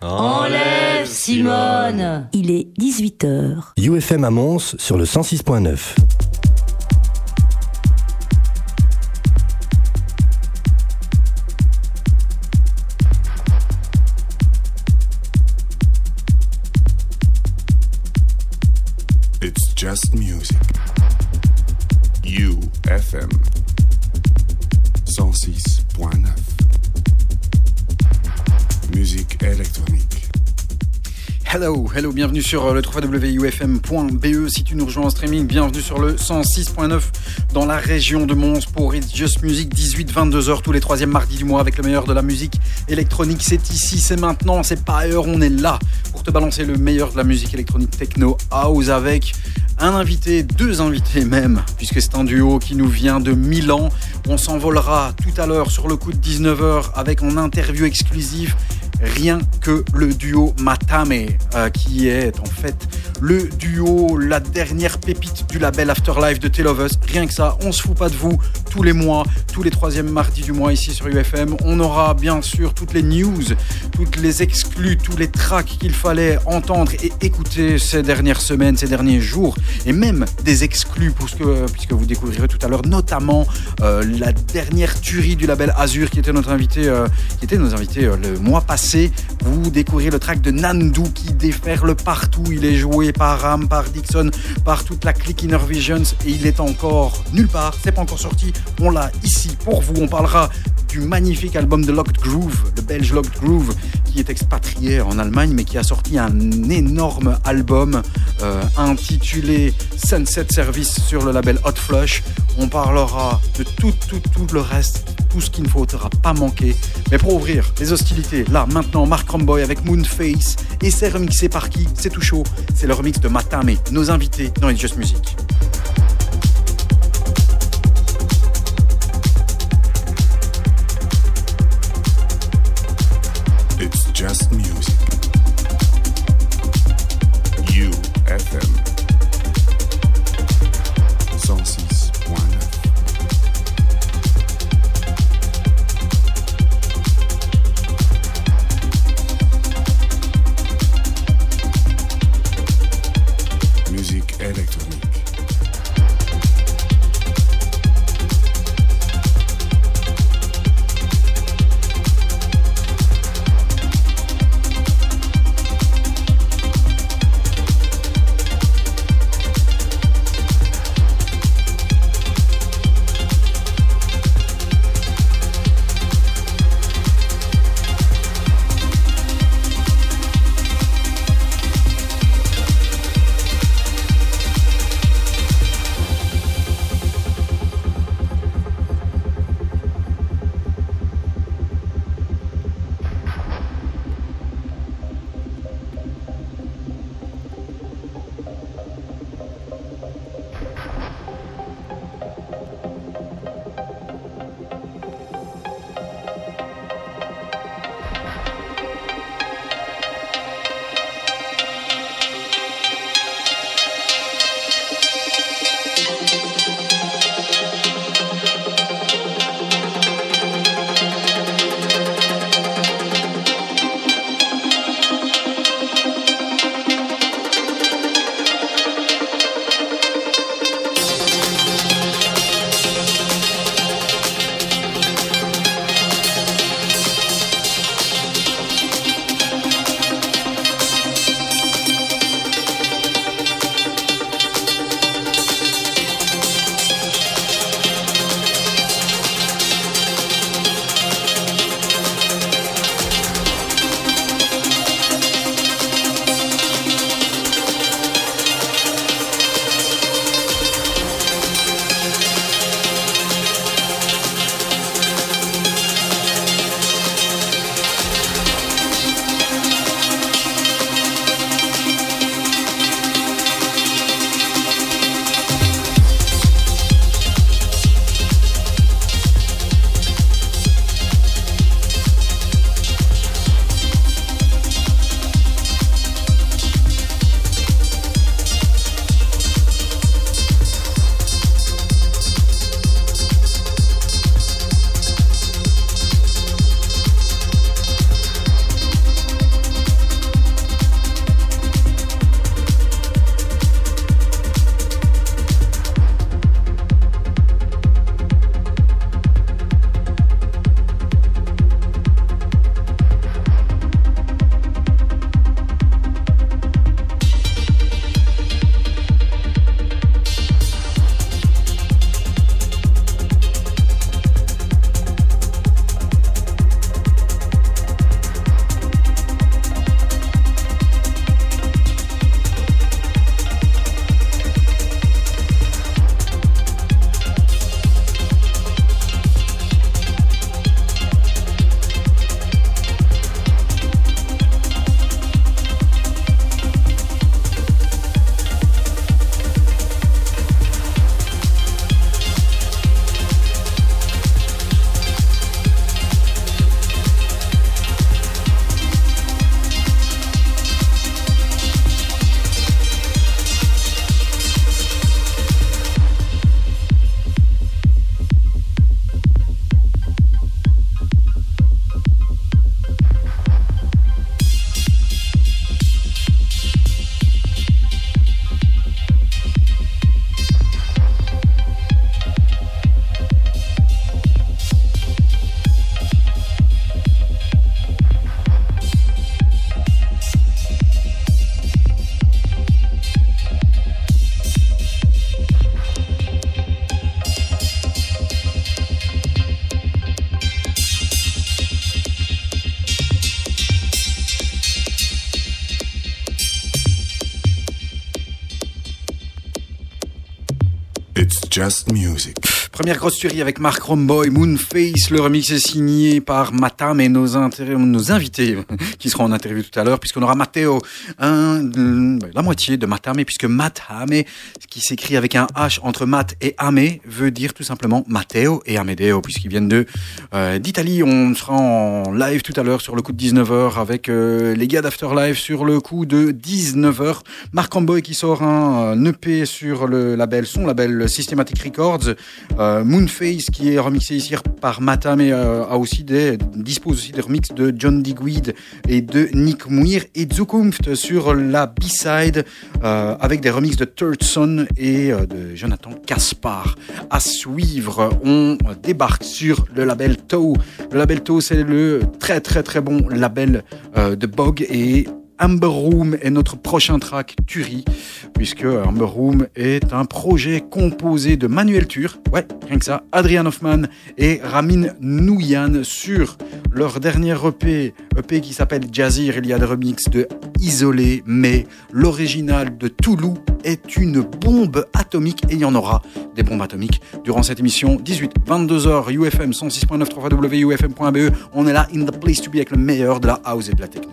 Enlève Simone Il est 18h. UFM à Mons sur le 106.9. It's just music. UFM 106.9. Musique électronique. Hello, hello, bienvenue sur euh, le www.ufm.be. Si tu nous rejoins en streaming, bienvenue sur le 106.9 dans la région de Mons pour It's Just Music, 18-22h tous les troisièmes mardis du mois avec le meilleur de la musique électronique. C'est ici, c'est maintenant, c'est pas ailleurs, on est là pour te balancer le meilleur de la musique électronique techno house avec un invité, deux invités même, puisque c'est un duo qui nous vient de Milan. On s'envolera tout à l'heure sur le coup de 19h avec en interview exclusif rien que le duo Matame, euh, qui est en fait le duo, la dernière pépite du label Afterlife de Tale of Us. Rien que ça, on se fout pas de vous tous les mois, tous les troisièmes mardis du mois ici sur UFM. On aura bien sûr toutes les news, toutes les exclus, tous les tracks qu'il fallait entendre et écouter ces dernières semaines, ces derniers jours, et même des exclus, puisque, puisque vous découvrirez tout à l'heure, notamment euh, la dernière tuerie du label Azure, qui était notre invité, euh, qui était nos invités le mois passé. Vous découvrirez le track de Nandu qui déferle partout. Il est joué par Ram, par Dixon, par toute la clique Inner Visions, et il est encore nulle part. C'est pas encore sorti. On l'a ici pour vous. On parlera du magnifique album de Locked Groove, le belge Locked Groove, qui est expatrié en Allemagne, mais qui a sorti un énorme album euh, intitulé Sunset Service sur le label Hot Flush. On parlera de tout, tout, tout le reste, tout ce qu'il ne faudra pas manquer. Mais pour ouvrir les hostilités, là, maintenant, Mark Romboy avec Moonface, et c'est remixé par qui? C'est tout chaud. C'est le remix de Matame, nos invités dans It's Just Music. It's just music. UFM Première grosse tuerie avec Mark Romboy, Moonface. Le remix est signé par Matam et nos, invités qui seront en interview tout à l'heure, puisqu'on aura Matteo, la moitié de Matame, puisque Matame, qui s'écrit avec un H entre Mat et Ame, veut dire tout simplement Matteo et Amedeo, puisqu'ils viennent euh, d'Italie. On sera en live tout à l'heure sur le coup de 19h avec euh, les gars d'Afterlife sur le coup de 19h. Mark Romboy qui sort un, EP sur le label, son label Systematic Records. Euh, Moonface qui est remixé ici par et euh, a aussi des, dispose aussi des remixes de John Digweed et de Nick Muir et Zukunft sur la B-side euh, avec des remixes de Third et de Jonathan Caspar. À suivre, on débarque sur le label Toe. Le label Toe, c'est le très très très bon label de Bog et Amber Room est notre prochain track Turi, puisque Amber Room est un projet composé de Manuel Tur, ouais, rien Adrian Hoffman et Ramin Nouyan sur leur dernier EP, EP qui s'appelle Jazzir. Il y a des remixes de Isolé, mais l'original de Toulouse est une bombe atomique et il y en aura des bombes atomiques durant cette émission. 18, 22h, UFM 106.9, 3 wufm.be. On est là in the place to be avec le meilleur de la house et de la techno.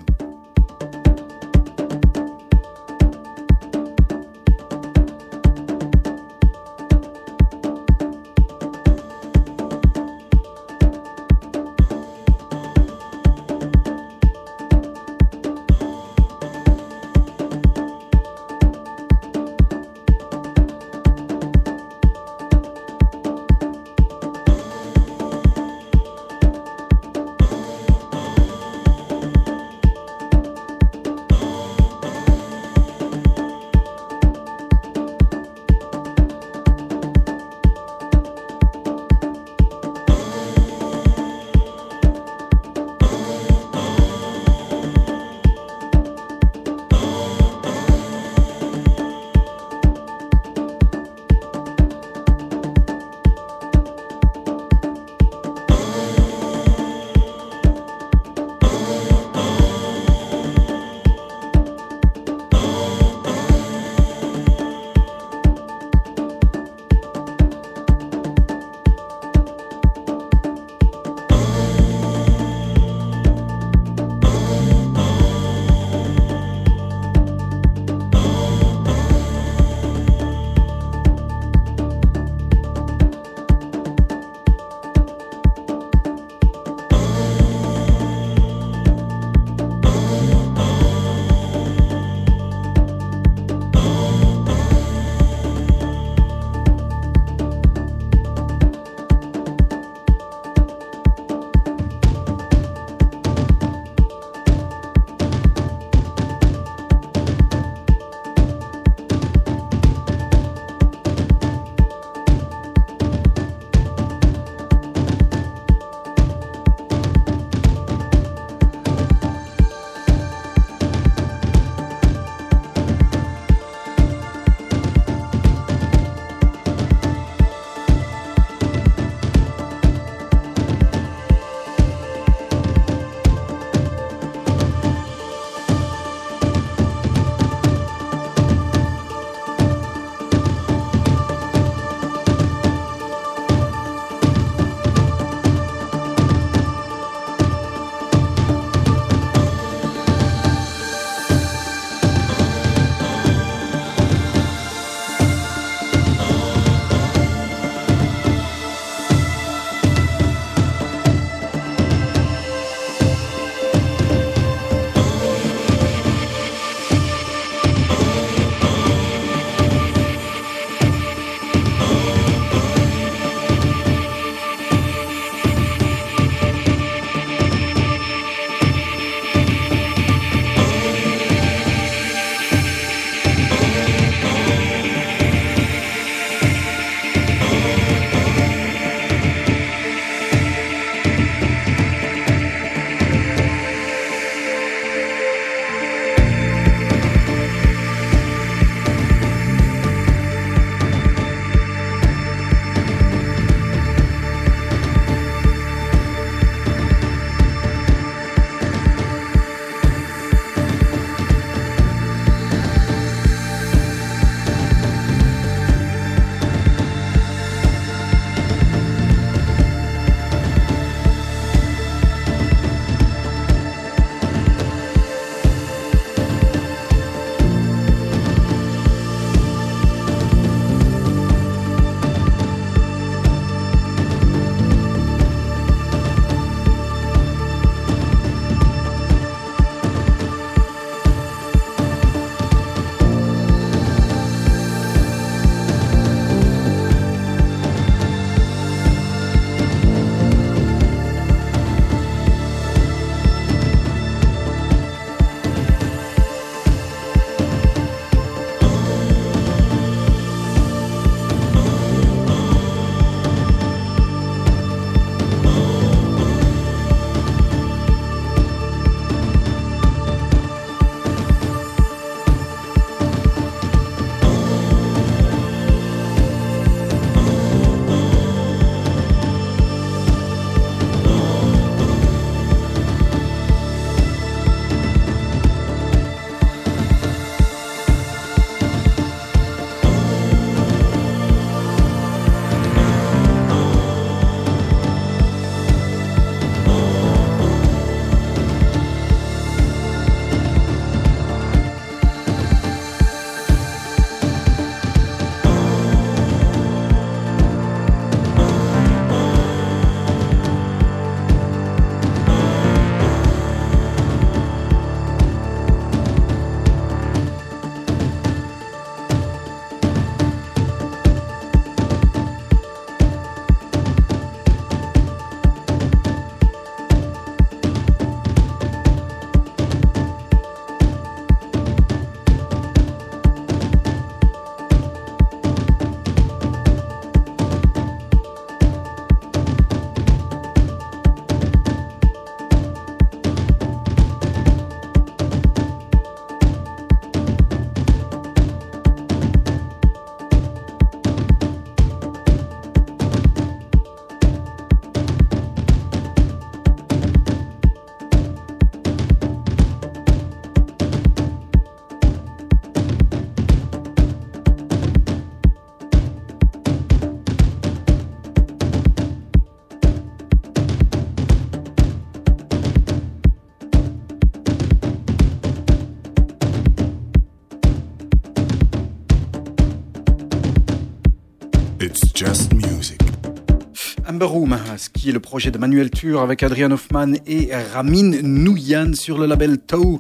Ce qui est le projet de Manuel Tur avec Adrian Hoffman et Ramin Nouyan sur le label de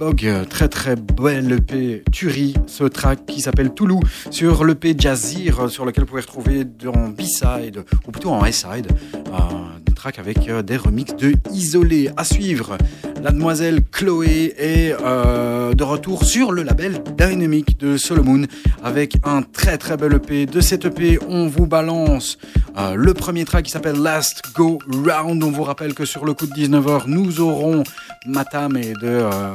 Bog. Très très belle EP Turi, ce track qui s'appelle Toulouse sur l'EP Jazzir sur lequel vous pouvez retrouver dans B-side ou plutôt en S-side des tracks avec euh, des remixes de Isolé à suivre. La demoiselle Chloé est euh, de retour sur le label Dynamic de Solomon avec un très très bel EP. De cet EP, on vous balance euh, le premier track qui s'appelle Last Go Round. On vous rappelle que sur le coup de 19h, nous aurons Matam et de euh,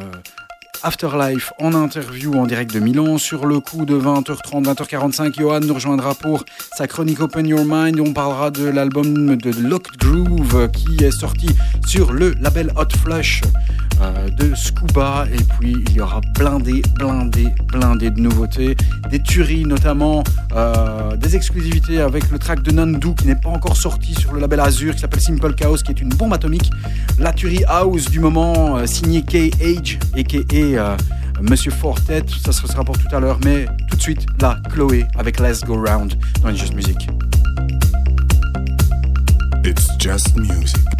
Afterlife en interview en direct de Milan. Sur le coup de 20h30, 20h45, Johan nous rejoindra pour sa chronique Open Your Mind. On parlera de l'album de Locked Groove qui est sorti sur le label Hot Flush euh, de Scuba. Et puis il y aura blindé, blindé, blindé de nouveautés. Des tueries notamment, euh, des exclusivités avec le track de Nandu qui n'est pas encore sorti sur le label Azure qui s'appelle Simple Chaos qui est une bombe atomique. La tuerie House du moment euh, signée K-Age et Monsieur Fortet, ça sera pour tout à l'heure, mais tout de suite, là, Chloé avec Let's Go Round dans Just Music. It's just music.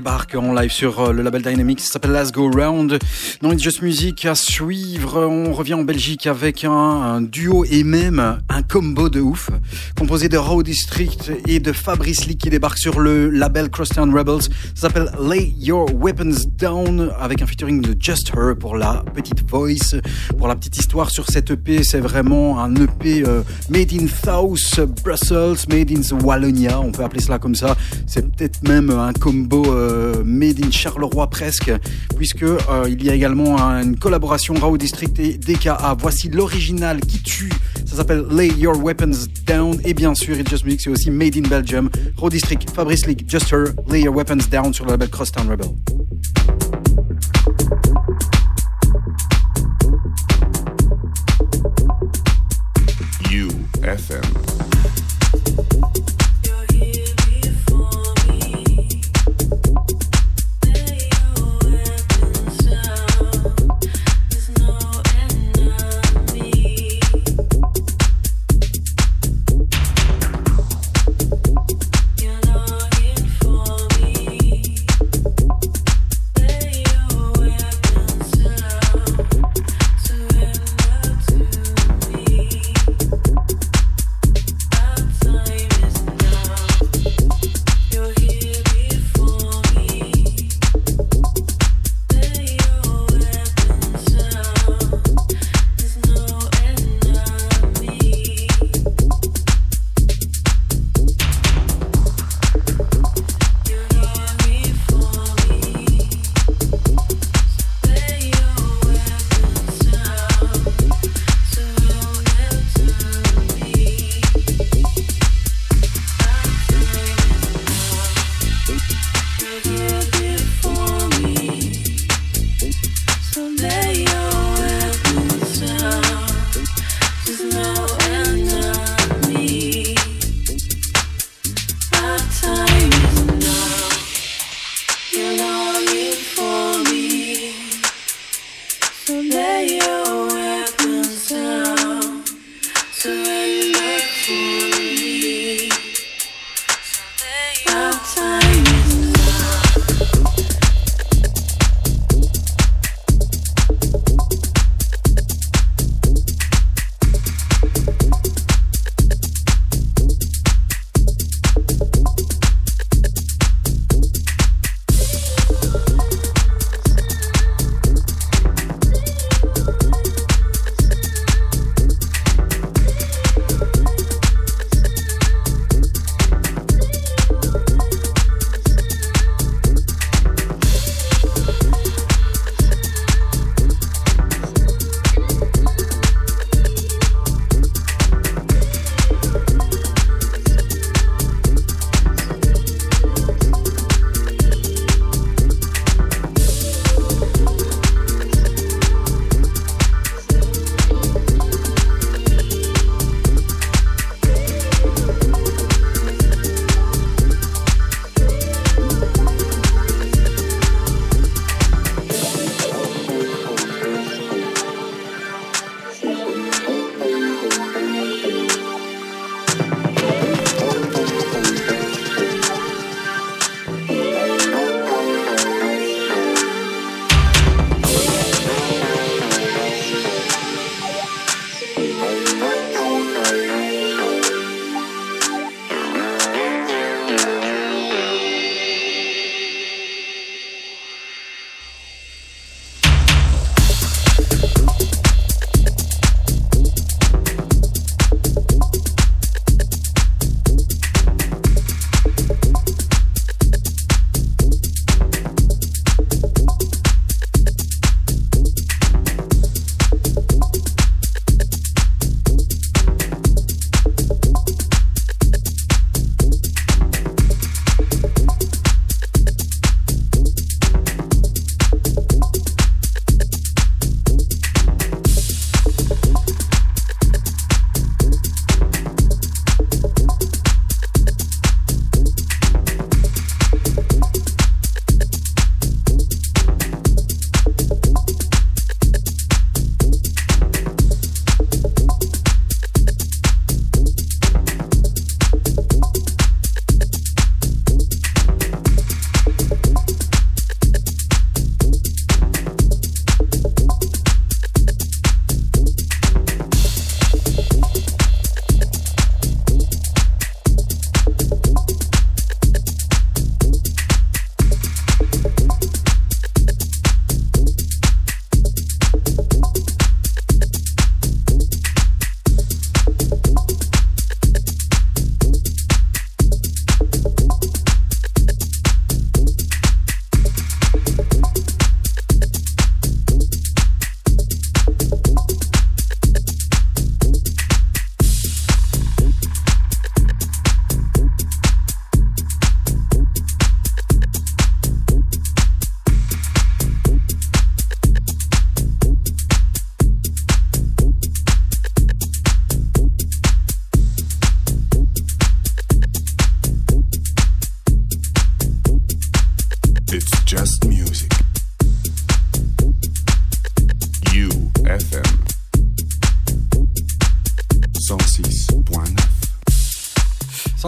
Débarque en live sur euh, le label Dynamics, ça s'appelle Let's Go Round. Dans It's Just Music à suivre, on revient en Belgique avec un, duo et même un combo de ouf, composé de Raw District et de Fabrice Lee qui débarque sur le label Crosstown Rebels. Ça s'appelle Lay Your Weapons Down avec un featuring de Just Her pour la petite voice. Pour la petite histoire sur cette EP, c'est vraiment un EP euh, made in South Brussels, made in Wallonia, on peut appeler cela comme ça. C'est peut-être même un combo euh, made in Charleroi presque, puisque euh, il y a également une collaboration Raw District et DKA. Voici l'original qui tue. Ça s'appelle Lay Your Weapons Down. Et bien sûr, It's Just Music, c'est aussi Made in Belgium. Raw District, Fabrice League, Just Her, Lay Your Weapons Down sur le label Crosstown Rebel. UFM.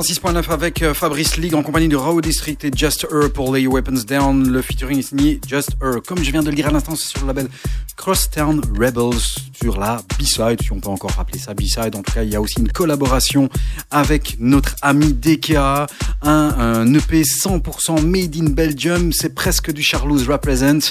106.9 avec euh, Fabrice League en compagnie de Raw District et Just Her pour Lay Weapons Down. Le featuring est signé Just Her. Comme je viens de le dire à l'instant, c'est sur le label Crosstown Rebels sur la B-side, si on peut encore rappeler ça B-side. En tout cas, il y a aussi une collaboration avec notre ami DKA, un, un EP 100% made in Belgium. C'est presque du Charlouse Represent.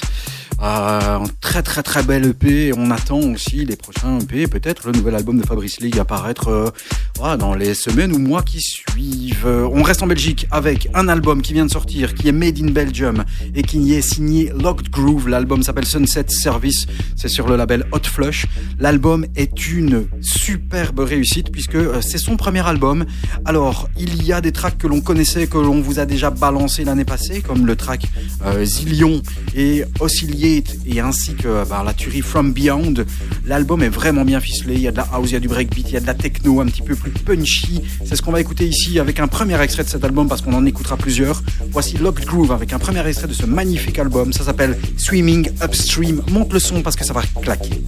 Euh, un très très très bel EP. On attend aussi les prochains EP, peut-être le nouvel album de Fabrice League apparaître euh, dans les semaines ou mois qui suivent. On reste en Belgique avec un album qui vient de sortir, qui est Made in Belgium et qui y est signé Locked Groove. L'album s'appelle Sunset Service. C'est sur le label Hot Flush. L'album est une superbe réussite puisque euh, c'est son premier album. Alors, il y a des tracks que l'on connaissait, que l'on vous a déjà balancé l'année passée, comme le track euh, Zillion et Oscillier et ainsi que bah, la tuerie From Beyond. L'album est vraiment bien ficelé. Il y a de la house, il y a du breakbeat, il y a de la techno un petit peu plus punchy. C'est ce qu'on va écouter ici avec un premier extrait de cet album parce qu'on en écoutera plusieurs. Voici Locked Groove avec un premier extrait de ce magnifique album. Ça s'appelle Swimming Upstream. Monte le son parce que ça va claquer.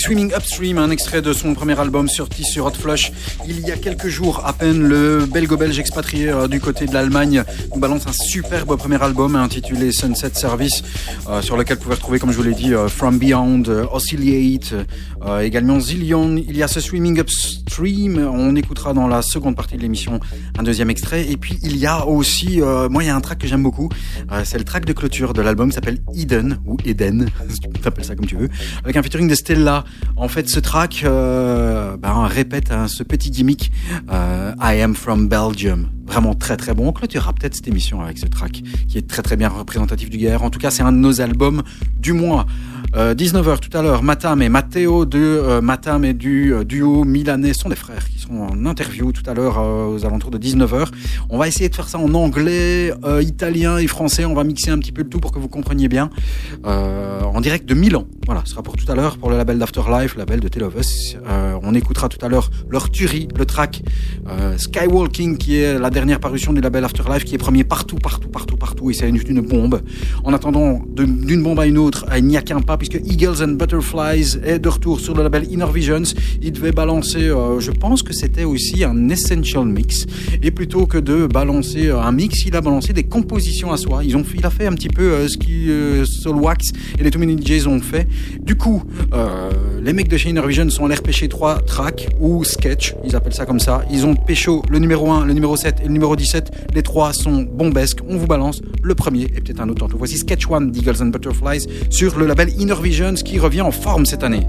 Swimming Upstream, un extrait de son premier album sorti sur Hot Flush il y a quelques jours à peine. Le belgo-belge expatrié euh, du côté de l'Allemagne nous balance un superbe premier album intitulé Sunset Service, euh, sur lequel vous pouvez retrouver, comme je vous l'ai dit, From Beyond, Oscillate, également Zillion. Il y a ce Swimming Upstream, on écoutera dans la seconde partie de l'émission un deuxième extrait. Et puis il y a aussi, moi il y a un track que j'aime beaucoup, c'est le track de clôture de l'album qui s'appelle Eden, ou Eden, tu appelles ça comme tu veux, avec un featuring de Stella. En fait, ce track euh, ben, répète hein, ce petit gimmick euh, I am from Belgium. Vraiment très très bon. On clôturera peut-être cette émission avec ce track qui est très très bien représentatif du guerre. En tout cas, c'est un de nos albums du mois. 19h euh, tout à l'heure, Matam et Matteo de euh, Matam et du duo milanais sont des frères qui sont en interview tout à l'heure aux alentours de 19h. On va essayer de faire ça en anglais, italien et français. On va mixer un petit peu le tout pour que vous compreniez bien. En direct de Milan. Voilà, ce sera pour tout à l'heure pour le label d'Afterlife, label de Tell of Us. on écoutera tout à l'heure leur tuerie, le track Skywalking qui est la dernière parution du label Afterlife qui est premier partout, partout, partout, partout et c'est une, bombe. En attendant d'une bombe à une autre, il n'y a qu'un pas puisque Eagles and Butterflies est de retour sur le label Inner Visions. Il devait balancer, euh, je pense que c'était aussi un Essential Mix. Et plutôt que de balancer euh, un mix, il a balancé des compositions à soi. Ils ont, il a fait un petit peu euh, ce que Soulwax et les Too Many DJs ont fait. Du coup, les mecs de chez Inner Visions sont allés repêcher trois tracks ou sketch, ils appellent ça comme ça. Ils ont pécho le numéro 1, le numéro 7 et le numéro 17. Les trois sont bombesques. On vous balance le premier et peut-être un autre. Voici Sketch One d'Eagles and Butterflies sur le label Inner Visions qui revient en forme cette année.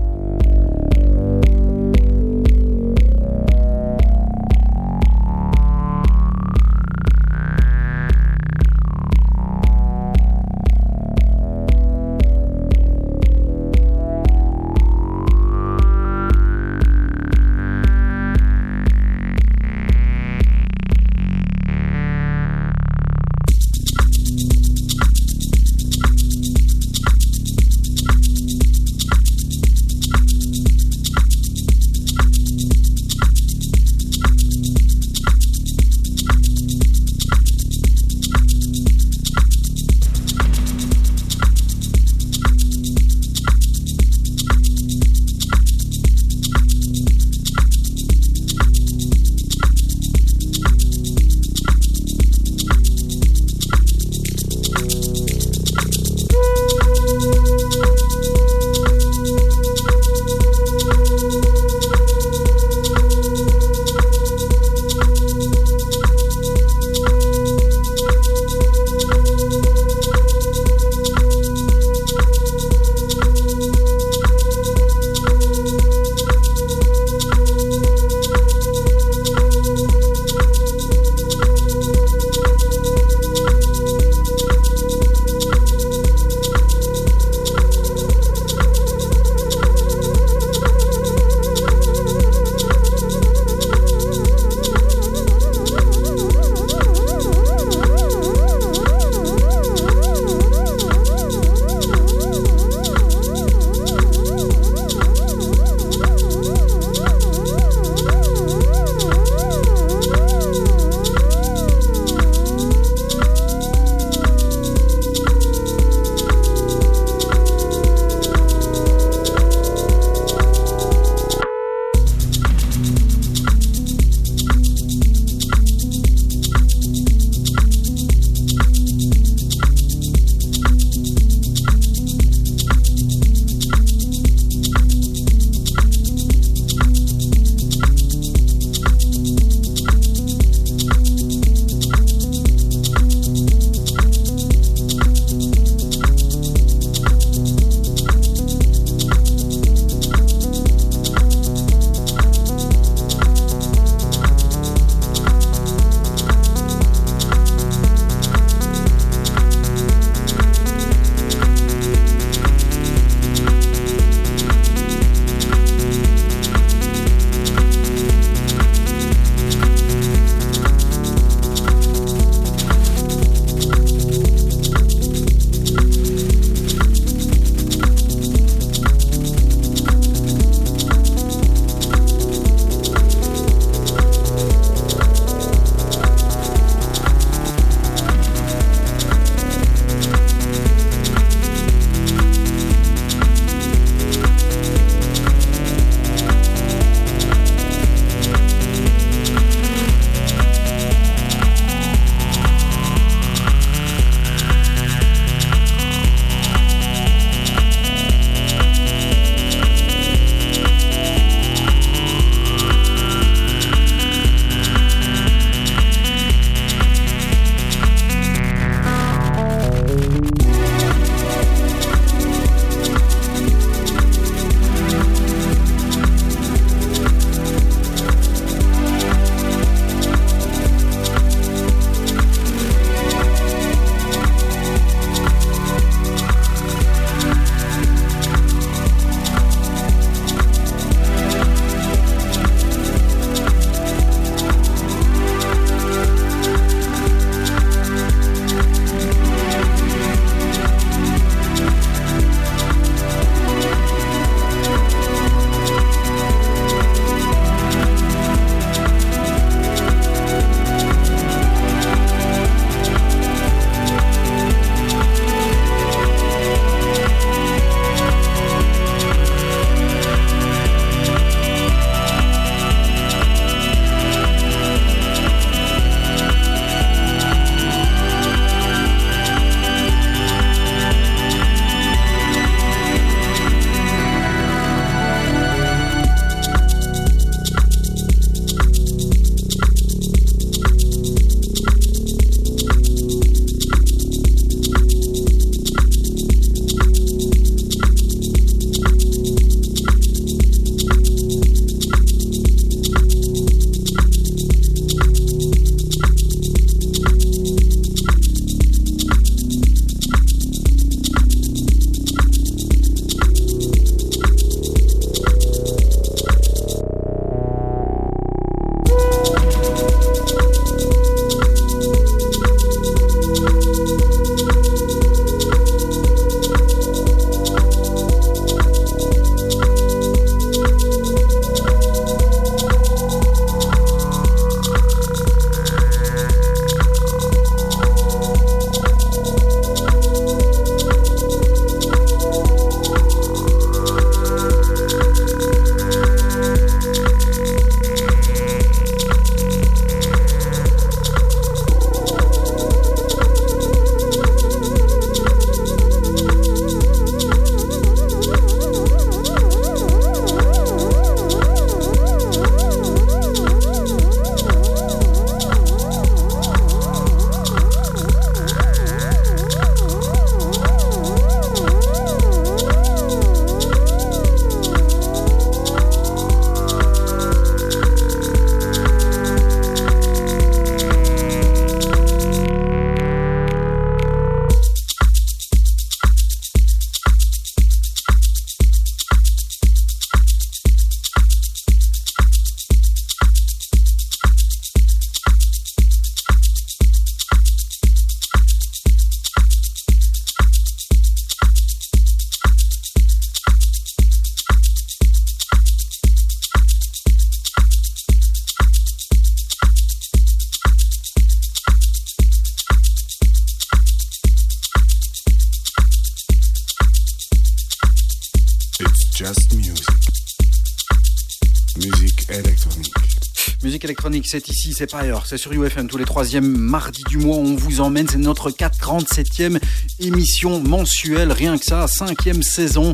C'est ici, c'est pas ailleurs. C'est sur UFM tous les troisièmes mardis du mois. On vous emmène. C'est notre 47e émission mensuelle. Rien que ça, cinquième saison.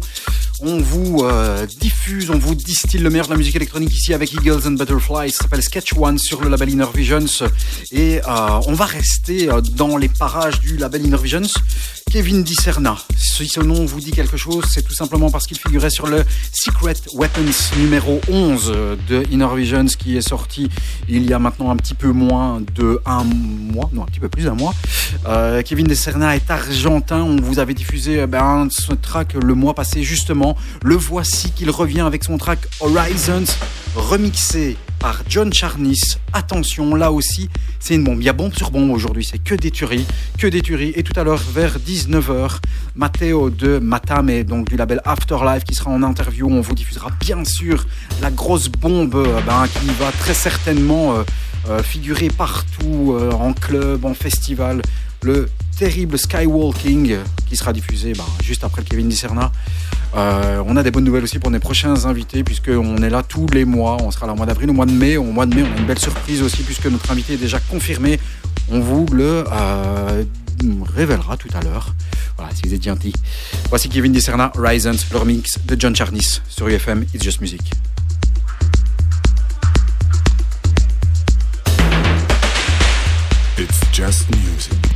On vous euh, diffuse, on vous distille le meilleur de la musique électronique ici avec Eagles and Butterflies. Ça s'appelle Sketch One sur le label Inner Visions. Et euh, on va rester euh, dans les parages du label Inner Visions. Kevin Discerna. Si ce nom vous dit quelque chose, c'est tout simplement parce qu'il figurait sur le Secret Weapons numéro 11 de Inner Visions qui est sorti il y a maintenant un petit peu moins de un mois, non un petit peu plus d'un mois. Euh, Kevin Discerna est argentin. On vous avait diffusé euh, ben, son track le mois passé justement. Le voici qu'il revient avec son track Horizons remixé par John Charnis. Attention, là aussi, c'est une bombe. Il y a bombe sur bombe aujourd'hui, c'est que des tueries, que des tueries. Et tout à l'heure, vers 19h, Matteo de Matame, donc du label Afterlife, qui sera en interview. On vous diffusera bien sûr la grosse bombe euh, ben, qui va très certainement euh, euh, figurer partout, en club, en festival. Le terrible Skywalking, qui sera diffusé ben, juste après Kevin Discerna. Euh, on a des bonnes nouvelles aussi pour nos prochains invités, puisqu'on est là tous les mois. On sera là au mois d'avril, au mois de mai. Au mois de mai, on a une belle surprise aussi, puisque notre invité est déjà confirmé. On vous le euh, révélera tout à l'heure. Voilà, si vous êtes gentil. Voici Kevin Discerna, Horizons, leur mix de John Charnis sur UFM It's Just Music. It's just music.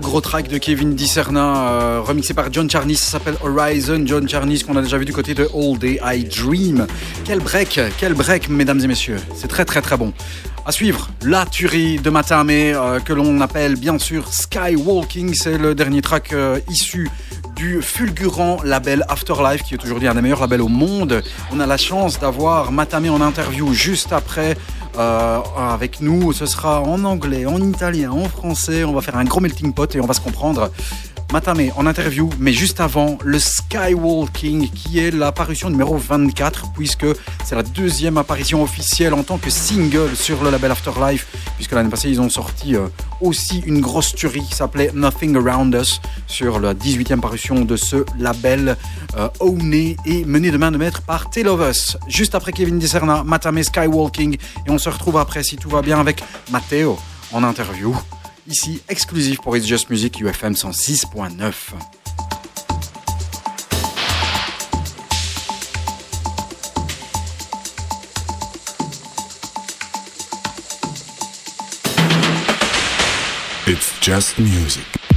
Gros track de Kevin Discerna, euh, remixé par John Charnis, ça s'appelle Horizon. John Charnis, qu'on a déjà vu du côté de All Day I Dream. Quel break, quel break, mesdames et messieurs. C'est très très très bon. À suivre, la tuerie de Matame, euh, que l'on appelle bien sûr Skywalking. C'est le dernier track euh, issu du fulgurant label Afterlife, qui est aujourd'hui un des meilleurs labels au monde. On a la chance d'avoir Matame en interview juste après euh, avec nous. Ce sera en anglais, en italien, en français. On va faire un gros melting pot et on va se comprendre. Matame en interview, mais juste avant, le Skywalking, qui est l'apparition numéro 24, puisque c'est la deuxième apparition officielle en tant que single sur le label Afterlife, puisque l'année passée, ils ont sorti euh, aussi une grosse tuerie qui s'appelait Nothing Around Us, sur la 18e parution de ce label, euh, owné et mené de main de maître par Tale of Us. Juste après Kevin Discerna, Matame Skywalking, et on se retrouve après, si tout va bien, avec Matteo en interview ici exclusif pour It's Just Music UFM 106.9. It's just music.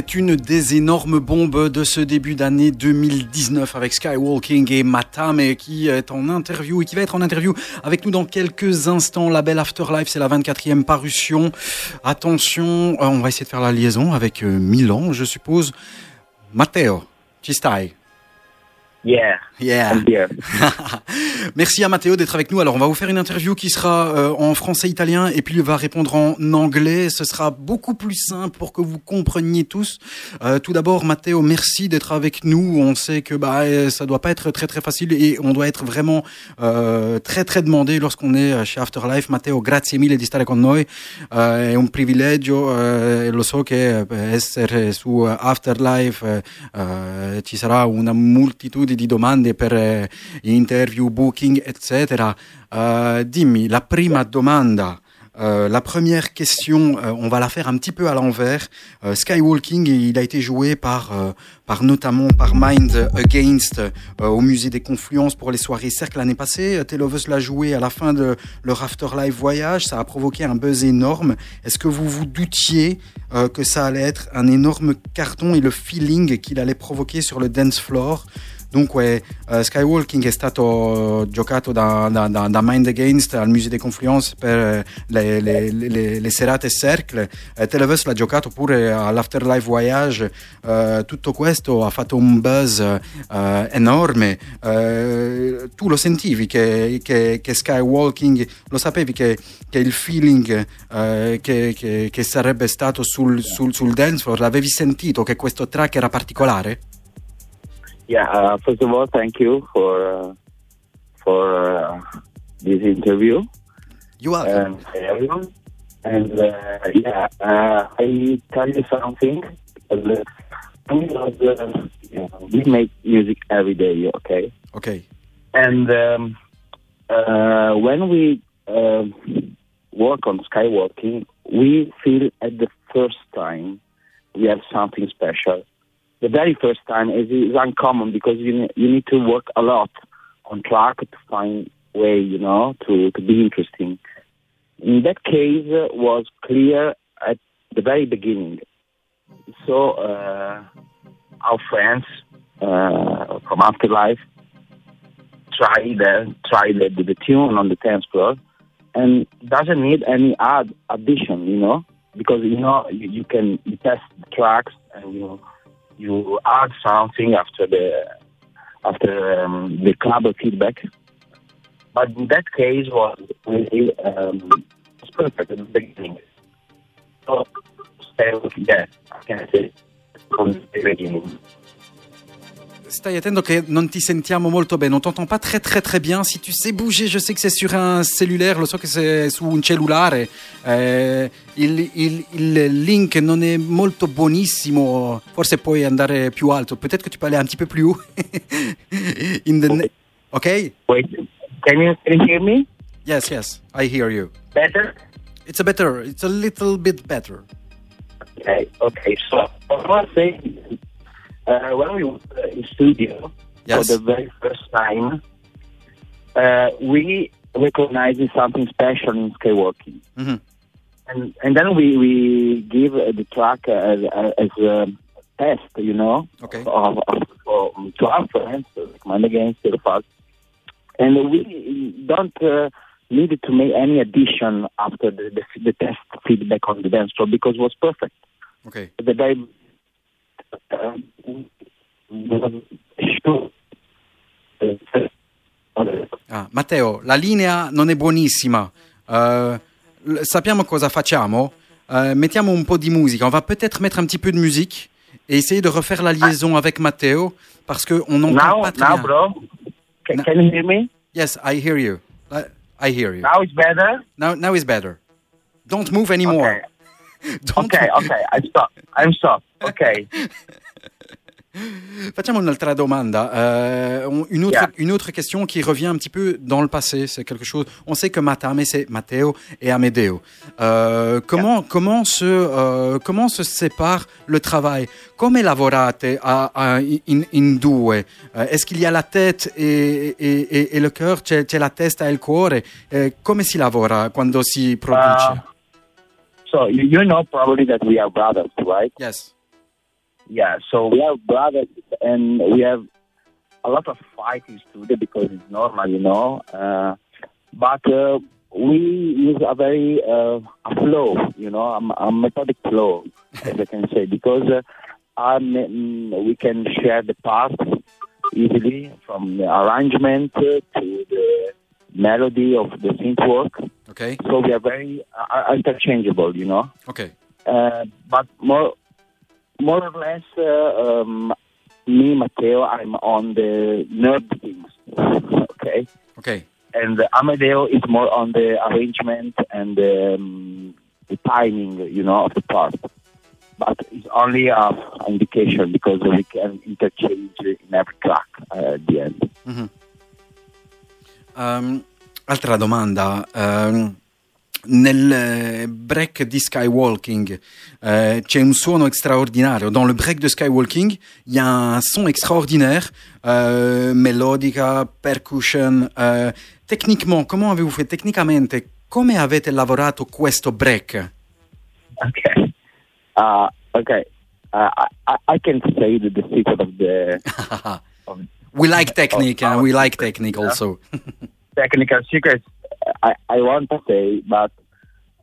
C'est une des énormes bombes de ce début d'année 2019 avec Skywalking et Matame qui est en interview et qui va être en interview avec nous dans quelques instants. La belle Afterlife, c'est la 24e parution. Attention, euh, on va essayer de faire la liaison avec euh, Milan, je suppose. Matteo, ci stai? Yeah. Yeah. Merci à Matteo d'être avec nous. Alors, on va vous faire une interview qui sera euh, en français italien et puis il va répondre en anglais. Ce sera beaucoup plus simple pour que vous compreniez tous. Euh, tout d'abord, Matteo, merci d'être avec nous. On sait que bah, euh, ça doit pas être très très facile et on doit être vraiment euh, très très demandé lorsqu'on est chez Afterlife. Matteo, grazie mille di stare con noi. Eh, è un privilegio, eh, lo so che eh, essere su Afterlife eh, eh, ci sarà una moltitudine di domande per interview, eccetera. Euh, la prima domanda. Euh, la première question, euh, on va la faire un petit peu à l'envers. Euh, Skywalking, il a été joué par, par notamment par Mind Against au musée des Confluences pour les soirées Cercle l'année passée. Telovus l'a joué à la fin de leur Afterlife Voyage. Ça a provoqué un buzz énorme. Est-ce que vous vous doutiez que ça allait être un énorme carton et le feeling qu'il allait provoquer sur le dance floor? Dunque, eh, Skywalking è stato giocato da, da, da, da Mind Against al Museo de Confluence per eh, le, le, le, le serate Cercle. Eh, Televes l'ha giocato pure all'Afterlife Voyage. Eh, tutto questo ha fatto un buzz enorme. Tu lo sentivi che, che, che Skywalking, lo sapevi che, che il feeling che sarebbe stato sul, sul, sul dance floor, l'avevi sentito che questo track era particolare? Yeah. Uh, first of all, thank you for uh, for uh, this interview You are. and everyone. And uh, yeah, uh, I tell you something. Because, you know, we make music every day, okay? ok. And um, uh, when we um work on skywalking, we feel at the first time we have something special. The very first time is, is uncommon because you you need to work a lot on track to find way, you know, to, to be interesting. In that case, uh, was clear at the very beginning. So uh, our friends uh, from Afterlife try the try the, the, tune on the dance floor and doesn't need any add addition, you know, because you know you, you can you test the tracks and you you add something after the after um, the club feedback. But in that case was really um, perfect at the beginning. So stay yeah, I can say from the beginning. Stai attento che non ti sentiamo molto bene, on t'entend pas très très très bien. Si tu sais bouger, je sais que c'est sur un cellulaire, lo so che c'est su un cellulare. Eh, il, il- il link non è molto buonissimo, forse puoi andare più alto. Peut-être que tu peux aller un petit peu plus haut. In the ne- ok? Wait, can you, can you hear me? Yes, yes, I hear you. better? It's a better, it's a little bit better. Okay, okay. So was saying, uh, when we were in studio Yes. for the very first time, uh, we recognized something special in skywalking. Mhm. And and then we, we give uh, the track as, as a test, you know, Okay. of, of, for, to our friends, like Mind Against the Fuck. And we don't uh, need to make any addition after the, the, the test feedback on the dance floor because it was perfect. Ok. The very. Ah, Matteo, la linea non è buonissima. L- sappiamo cosa facciamo? Euh, mettiamo un po' di musica. On va peut-être mettre un petit peu de musique et essayer de refaire la liaison avec Matteo parce qu'on n'entend pas très now, bien. bro, can, can you hear me? Yes, I hear you. Uh, I hear you. Now it's better? Now, now is better. Don't move anymore. Don't Okay, okay, I stop. I'm stop. Okay. Facciamo un'altra domanda, on- une, autre, Yeah. une autre question qui revient un petit peu dans le passé. C'est quelque chose. On sait que Matame c'est Matteo et Amedeo. Euh, comment comment se euh, comment se sépare le travail? Come lavorate a, a- in, in due? Euh, Est-ce qu'il y a la tête et, et, et, et le cœur? C'è, c'è la testa e il cuore? Eh, Come si lavora quando si produce? Uh, so you know probably that we are brothers, right? Yes. Yeah. So we are brothers, and we have a lot of fight in studio because it's normal, you know. Uh, but uh, we use a very uh, a flow, you know, a, a methodic flow, as I can say, because uh, um, we can share the parts easily from the arrangement uh, to the melody of the synth work. Ok. So we are very uh, interchangeable, you know. Ok. Uh, but more, more or less, uh, um, me, Matteo, I'm on the nerd things, okay, Ok. and Amadeo is more on the arrangement and um, the timing, you know, of the part. But it's only a uh, indication because we can interchange in every track uh, at the end. Ehm, altra domanda. ehm, nel eh, break di Skywalking, euh, c'è un suono straordinario. Dans le break de Skywalking, il y a un son extraordinaire, euh, mélodica, percussion. euh, tecniquement, comment avez-vous fait? Tecnicamente, come avete lavorato questo break? Okay. Uh, okay. Uh, I, can say that the secret of the of We like technique, and we like technique also. technical secrets I, I want to say, but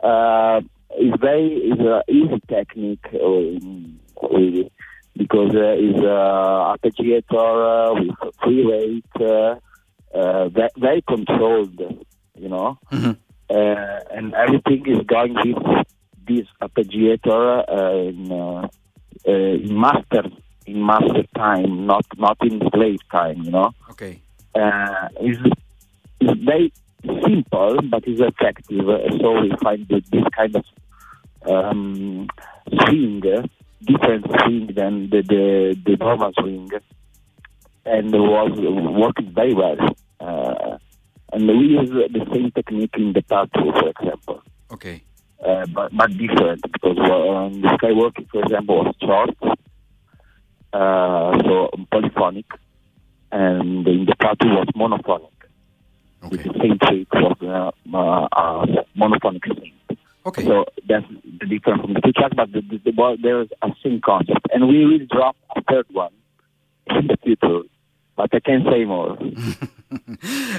uh, it's very it's a easy technique um, really, because uh, it's uh, arpeggiator uh, with free rate, uh, uh, ve- very controlled, you know, Mhm. uh, and everything is going with this arpeggiator uh, in, uh, uh, in master in master time, not not in slave time, you know Ok. uh, is is very simple but is effective. So we find this kind of um, swing, different swing than the, the, the normal swing, and was working very well. Uh, and we use the same technique in the tattoo, for example, Ok. uh, but but different because uh, um, the skywalking, for example, was short, uh, so polyphonic, and in the tattoo was monophonic with Ok. the same trick was uh, uh, uh, monophonic thing. Ok. So that's the difference from the two tracks, but the, the, the, well, there's a same concept. And we will drop a third one in the future say more.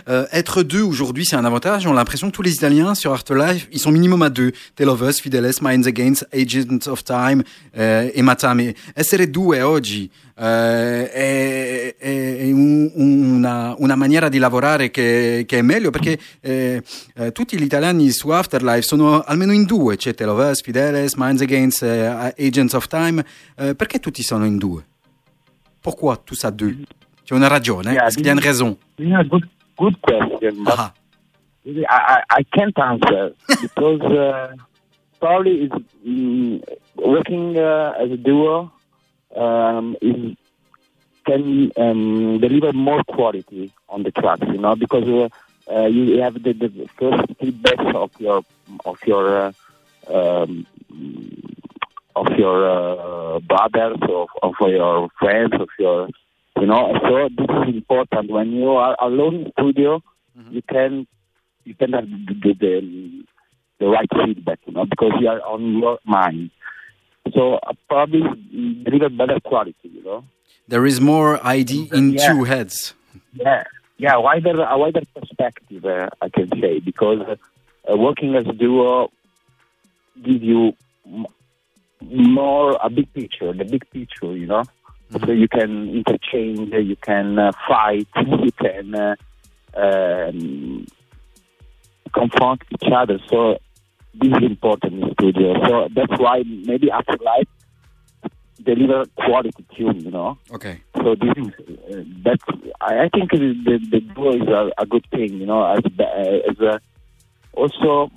Euh, être deux aujourd'hui, c'est un avantage. On a l'impression que tous les Italiens sur Art ils sont minimum à deux. Tale of Us, Fideles, Minds Against, Agents of Time eh, e Matame. Essere due oggi eh, è, è un- una, una maniera di lavorare che, che è meglio perché eh, eh, tutti gli italiani su Afterlife sono almeno in due. C'è Tale of Us, Fideles, Minds Against, eh, Agents of Time. Perché tutti sono in due? Pourquoi tous à deux? C'è una ragione? Yeah, Est-ce qu'il y a une raison? Yeah, good, good question. But Ah. I, I, I can't answer because uh, probably is mm, working uh, as a duo um, is can um, deliver more quality on the tracks, you know, because uh, uh, you have the, the first feedbacks of your of your uh, um, of your uh, brothers, of, of your friends, of your you know. So this is important when you are alone in studio. You can you can have the, the, the, the right feedback, you know, because you are on your mind. So uh, probably deliver better quality, you know. There is more ID in Yeah. two heads. Yeah, yeah, wider a wider perspective, uh, I can say, because uh, working as a duo gives you m- more a big picture, the big picture, you know. So you can interchange, you can uh, fight, you can uh, um, confront each other. So this is important in studio. So that's why maybe Afterlife deliver quality tune, you know. Okay. So this is uh, that's I, think the the, the duo is a, a good thing, you know. As uh, as a, also,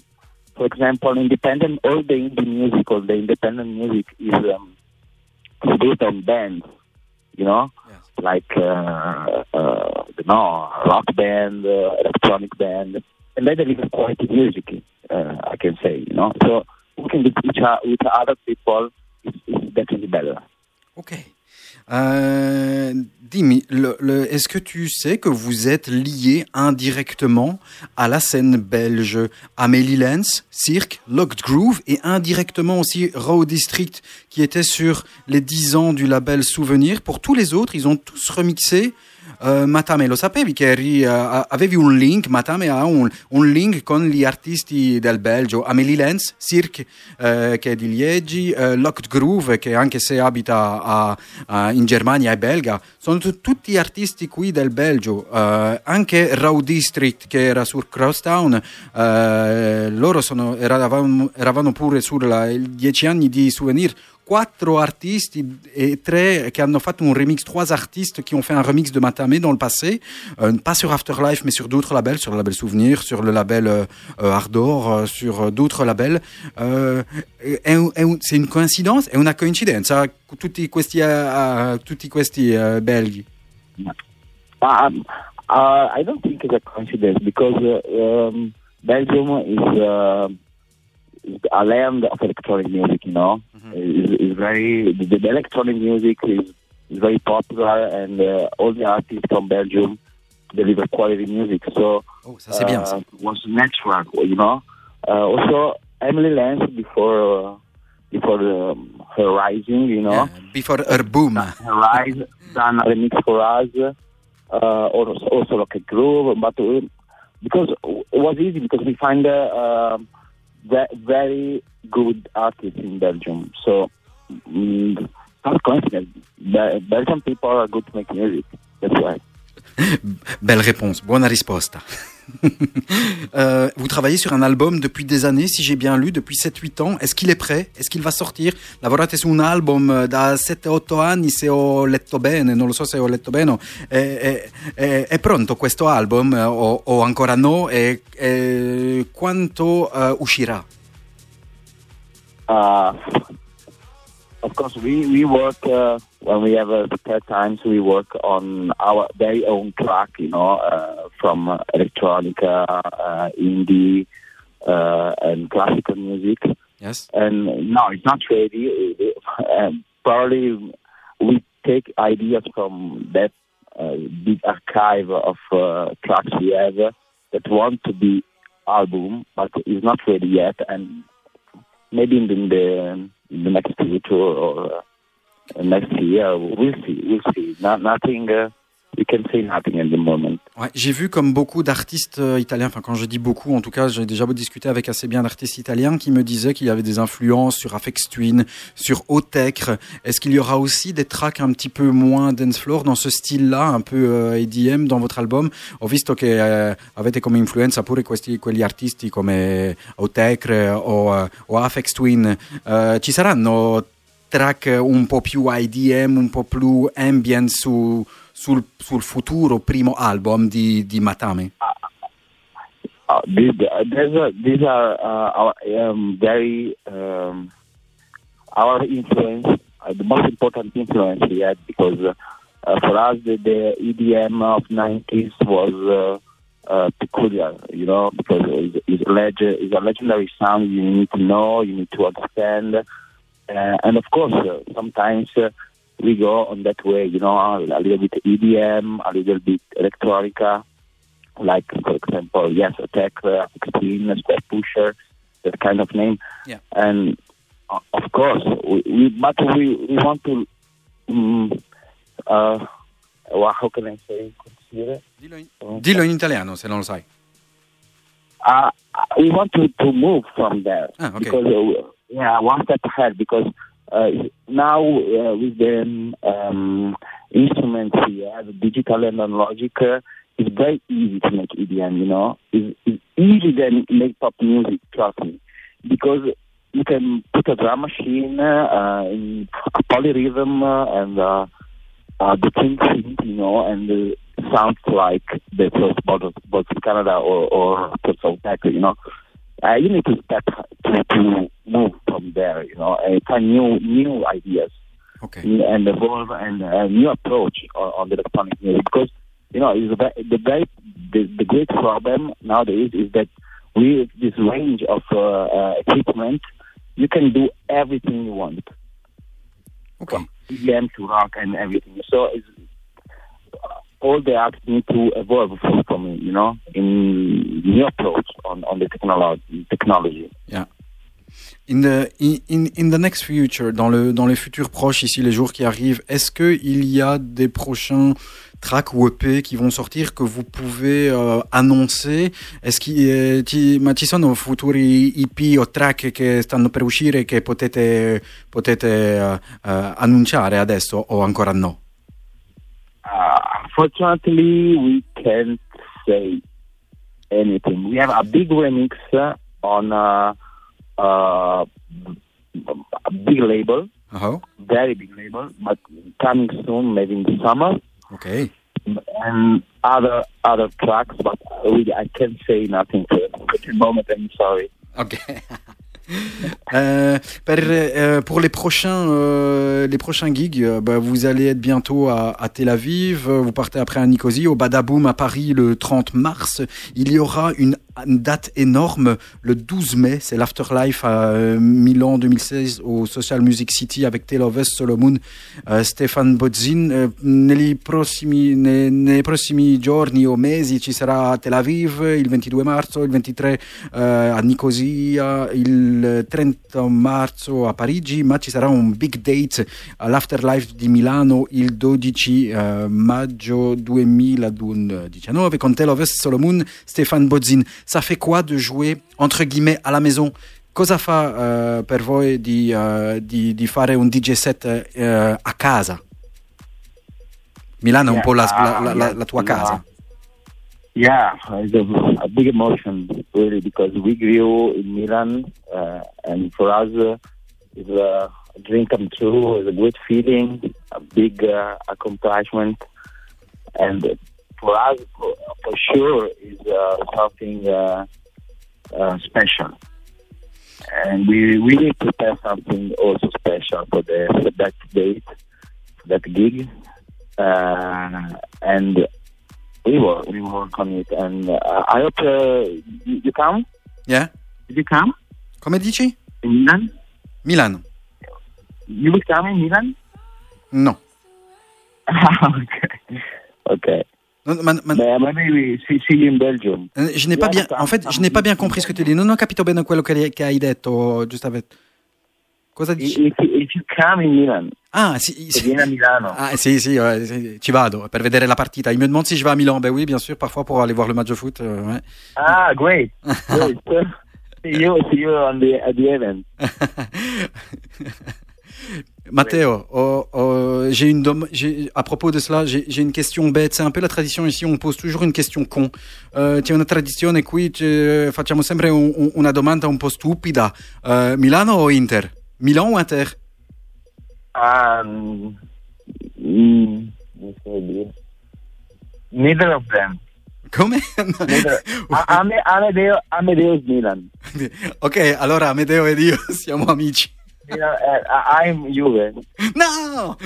for example, independent all the indie music or the independent music is um, based on bands, you know, Yes. like uh, uh, you know, rock band, uh, electronic band, and they deliver quality music. Uh, I can say, you know. So working with each with other people is, is definitely better. Ok. Euh, le- est-ce que tu sais que vous êtes lié indirectement à la scène belge? Amélie Lenz, Cirque, Locked Groove et indirectement aussi Raw District qui était sur les 10 ans du label Souvenir. Pour tous les autres, ils ont tous remixé eh, Matame, lo sapevi che eri, eh, avevi un link, Matame ha un, un link con gli artisti del Belgio, Amélie Lenz, Cirque eh, che è di Liegi, Locked Groove che anche se abita a- a- in Germania è belga, sono tu- tutti artisti qui del Belgio, anche Raw District che era su Crosstown, loro sono, eravamo, eravamo pure sui dieci anni di Souvenir, quattro artistes et tre qui ont fait un remix, trois artistes qui ont fait un remix de Matame dans le passé, euh, pas sur Afterlife mais sur d'autres labels, sur le label Souvenir, sur le label euh, euh, Ardor, euh, sur d'autres labels. C'est une coïncidence, è una coincidenza tutti questi, uh, tutti questi uh, belgi. Um, uh, I don't think it's a coincidence because uh, um, Belgium is, a land of electronic music. You know, is is very the, the electronic music is, is very popular, and uh, all the artists from Belgium deliver quality music. So Oh, ça c'est bien ça. uh, it was natural, you know. Uh, also, Emily Lance before uh, before um, her rising, you know. Yeah, before her boom. Her Rise done a remix for us, uh, also, also like a groove, but uh, because it was easy because we find uh, um, very good artists in Belgium. So, mm, not. Belgian people are good to make music. That's why. Belle réponse, buona risposta. Euh, vous travaillez sur un album depuis des années, si j'ai bien lu, depuis 7-8 ans. Est-ce qu'il est prêt? Est-ce qu'il va sortir? Lavorate su un album eh, da 7-8 anni, se ho letto bene, non lo so se ho letto bene. È, è- è- pronto questo album o, o ancora no? E, e quanto eh, uscirà? Uh, of course, we, we work uh, when we have uh, spare times. We work on our very own track, you know, uh, from electronica, uh, indie, uh, and classical music. Yes. And no, it's not ready. Um, probably we take ideas from that uh, big archive of uh, tracks we have that want to be album, but is not ready yet, and maybe in the, in the, in the next future or uh, next year we'll see. We'll see. Not, nothing uh, we can nothing at the moment. J'ai vu comme beaucoup d'artistes euh, italiens, enfin quand je dis beaucoup, en tout cas j'ai déjà discuté avec assez bien d'artistes italiens qui me disaient qu'il y avait des influences sur Afex Twin, sur Otecre. Est-ce qu'il y aura aussi des tracks un petit peu moins dance floor dans ce style-là, un peu euh, EDM dans votre album? Ho visto che eh, avete come influenza pure questi, quegli artisti come Otecre o, eh, o Afex Twin. Eh, ci saranno track un po' più IDM, un po' più ambient su, sul, sul futuro primo album di, di Matame? Uh, these, there's a, these are uh, our um, very um, our influence, uh, the most important influence we had because uh, for us the, the EDM of 90s was uh, uh, peculiar, you know, because it's, it's, a leg- it's a legendary sound you need to know, you need to understand, and of course sometimes we go on that way, you know, a little bit EDM, a little bit electronica, like for example, yes, Attack, uh, Extreme, Step Pusher, that kind of name. Yeah. And uh, of course, we, we but we, we want to, um, uh, well, how can I say? consider? Dillo in, dillo in italiano se non lo sai. Uh, we want to, to move from there Ah, okay. because uh, yeah, one step ahead because uh, now uh, with the um, instruments we have, digital and analogic, uh, it's very easy to make EDM. You know, it's, it's easy than make pop music. Trust me, because you can put a drum machine, uh, in a polyrhythm, uh, and uh, uh, the thing synth, you know, and uh, sounds like the first both both Canada or or South Africa, you know. Uh, you need to step to, to move from there, you know, and find new new ideas Ok. and evolve and uh, new approach on, on the electronic music because you know it's a the very the, the great problem nowadays is that with this range of uh, uh, equipment you can do everything you want Ok. from EDM to rock and everything so it's, all the acts need to evolve me you know in new approach on, on the technology technology In the, in, in, the next future, dans le, dans les futurs proches, ici, les jours qui arrivent, est-ce qu'il y a des prochains tracks ou EP qui vont sortir que vous pouvez euh, annoncer? Est-ce ci, ma ci sono futuri EP o track che stanno per uscire che potete, potete eh, annunciare adesso o ancora no? Uh, unfortunately, we can't say anything. We have a big remix uh, on uh, uh, a big label, Oh, very big label, but coming soon, maybe in the summer, ok. and other other tracks. But really, I can't say nothing for for the moment. I'm sorry. Ok. Euh, euh, pour les prochains, euh, les prochains gigs, euh, bah, vous allez être bientôt à, à Tel Aviv, vous partez après à Nicosie, au Badaboom à Paris le 30 mars. Il y aura une, une date énorme le 12 mai, c'est l'Afterlife à euh, Milan 2016 au Social Music City avec Teloves, Solomon, euh, Stefan Bodzin. Euh, negli, prossimi, ne- nei prossimi giorni o mesi ci sarà a Tel Aviv il 22 marzo, il 23 eh, a Nicosia, il 30 marzo a Parigi, ma ci sarà un big date all'Afterlife di Milano il 12 eh, maggio 2019 con Teloves Solomon, Stefan Bodzin. Ça fait quoi de jouer entre guillemets à la maison? Cosa fa eh, per voi di, eh, di- di fare un DJ set eh, a casa? Milano è un po' la, la- la- la- la tua casa. Yeah, it's a, a big emotion, really, because we grew in Milan, uh, and for us, uh, it's a dream come true. It's a good feeling, a big uh, accomplishment, and for us, for, for sure, is uh, something uh, uh, special. And we really prepare something also special for the for that date, for that gig, uh, and we will we work on it, and uh, I hope uh, you, you come. Yeah? Did you come Come dici? in Milan? Milano. You will come in Milan? No. okay. Okay. Non, ma- ma- Beh, maybe we see, see you in Belgium. eh, je n'ai pas bien, en fait, je n'ai pas bien compris ce que tu dis. Non, non, capito bene quello che, che hai detto, giustamente. Cosa dici? If, if you come in Milan, Ah, si, se si. vieni a Milano. Ah, si, si, ouais, si, ci vado per vedere la partita. Il me demande si je vais à Milan. Ben oui, bien sûr, parfois pour aller voir le match de foot. euh, ouais. Ah, great. great. see you, see you on the at the event. Matteo, oh, oh, j'ai une dom- j'ai- à propos de cela, j'ai une question bête. C'est un peu la tradition ici, on pose toujours une question con. Euh, C'è una tradizione qui, facciamo sempre un- un- una domanda un po' stupida. Euh, Milano o Inter? Milan o Inter? Um, mm, neither of them. Come? Amedeo, Amedeo's Milan. ok, allora Amedeo ed io siamo amici. Uh, I'm Juve. Non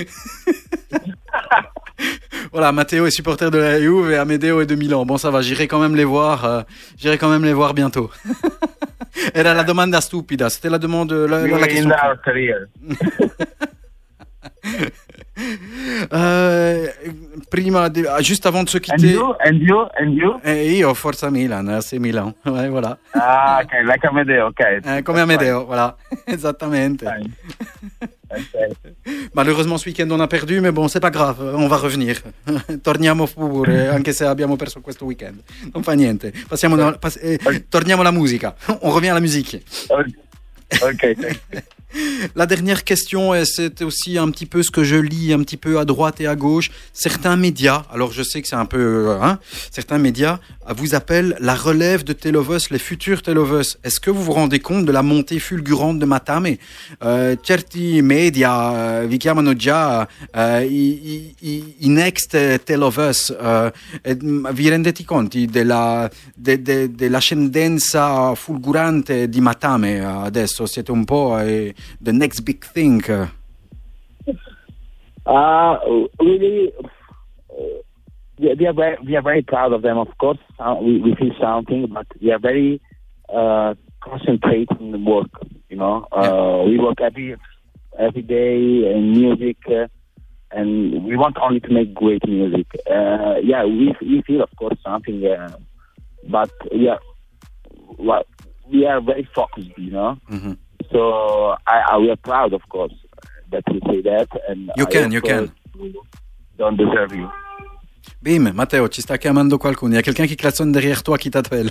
Voilà, Matteo est supporter de la Juve et Amedeo est de Milan. Bon, ça va, j'irai quand même les voir. euh, j'irai quand même les voir bientôt. Era la domanda stupida, c'était la demande, la, la, la question. Euh, prima, di- ah, juste avant de se And quitter. you, and you, and you. Eh, io, Forza Milan, eh, c'est Milan. Ouais, voilà. Ah, okay, like Amedeo, okay. Eh, come Amedeo, voilà. Esattamente. Fine. Okay. Malheureusement, ce week-end, on a perdu, mais bon, c'est pas grave, on va revenir. Torniamo pure, anche se abbiamo perso questo weekend. Non fa niente. Passiamo pass- eh, torniamo alla musica. On revient à la musique. Okay. La dernière question, c'est aussi un petit peu ce que je lis un petit peu à droite et à gauche. Certains médias, alors je sais que c'est un peu, euh, hein, certains médias vous appellent la relève de Telovus, les futurs Telovus. Est-ce que vous vous rendez compte de la montée fulgurante de Matame? Euh, Certi media eh, vi chiamano già i, next Telovus. E, mm, vi rendete conti della, de, de, fulgurante di Matame adesso? Siete un po' eh, the next big thing. Uh, really, uh, we are very, we are very proud of them. Of course, uh, we, we feel something, but we are very uh, concentrated in the work. You know, uh, we work every every day in music, uh, and we want only to make great music. Uh, yeah, we we feel, of course, something, uh, but we are well, we are very focused. You know, Mhm. So I, I we are proud, of course, that we say that. And You can, you can. Don't deserve you. Bim, Matteo, ci sta chiamando qualcuno. Il y a quelqu'un qui klaxonne derrière toi qui t'appelle?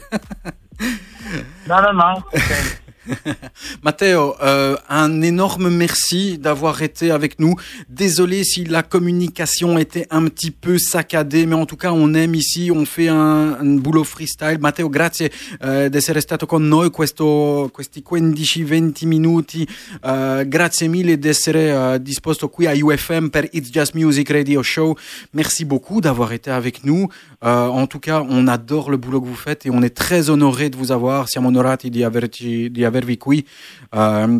No, no, no. Okay. Matteo, euh, un énorme merci d'avoir été avec nous. Désolé si la communication était un petit peu saccadée, mais en tout cas, on aime ici, on fait un, boulot freestyle. Matteo, grazie eh, di essere stato con noi questo, questi 15-20 minuti. Eh, grazie mille di essere eh, disposto qui a UFM per It's Just Music Radio Show. Merci beaucoup d'avoir été avec nous. Euh, en tout cas, on adore le boulot que vous faites et on est très honoré de vous avoir. Siamo onorati di averci, di avervi qui. Euh,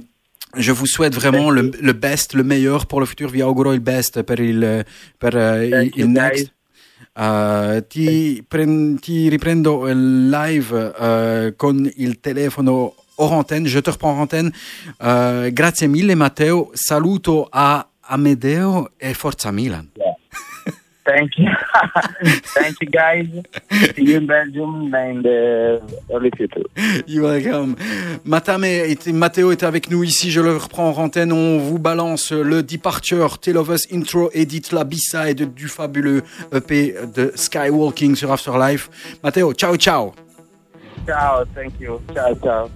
je vous souhaite vraiment le, le best, le meilleur pour le futur. Vi auguro il best per il, per, eh, il, next. Eh, ti, pren- ti riprendo il live eh, con il telefono hors antenne. Je te reprends en antenne. Eh, grazie mille, Matteo. Saluto a Amedeo e Forza Milan. Thank you. Thank you, guys. See you in Belgium and uh, early future. You're welcome. Matame Matteo est avec nous ici, je le reprends en antenne, on vous balance le Departure, Tale of Us Intro, Edit, la B-side du fabuleux EP de Skywalking sur Afterlife. Matteo, ciao ciao Ciao. Thank you. Ciao, ciao.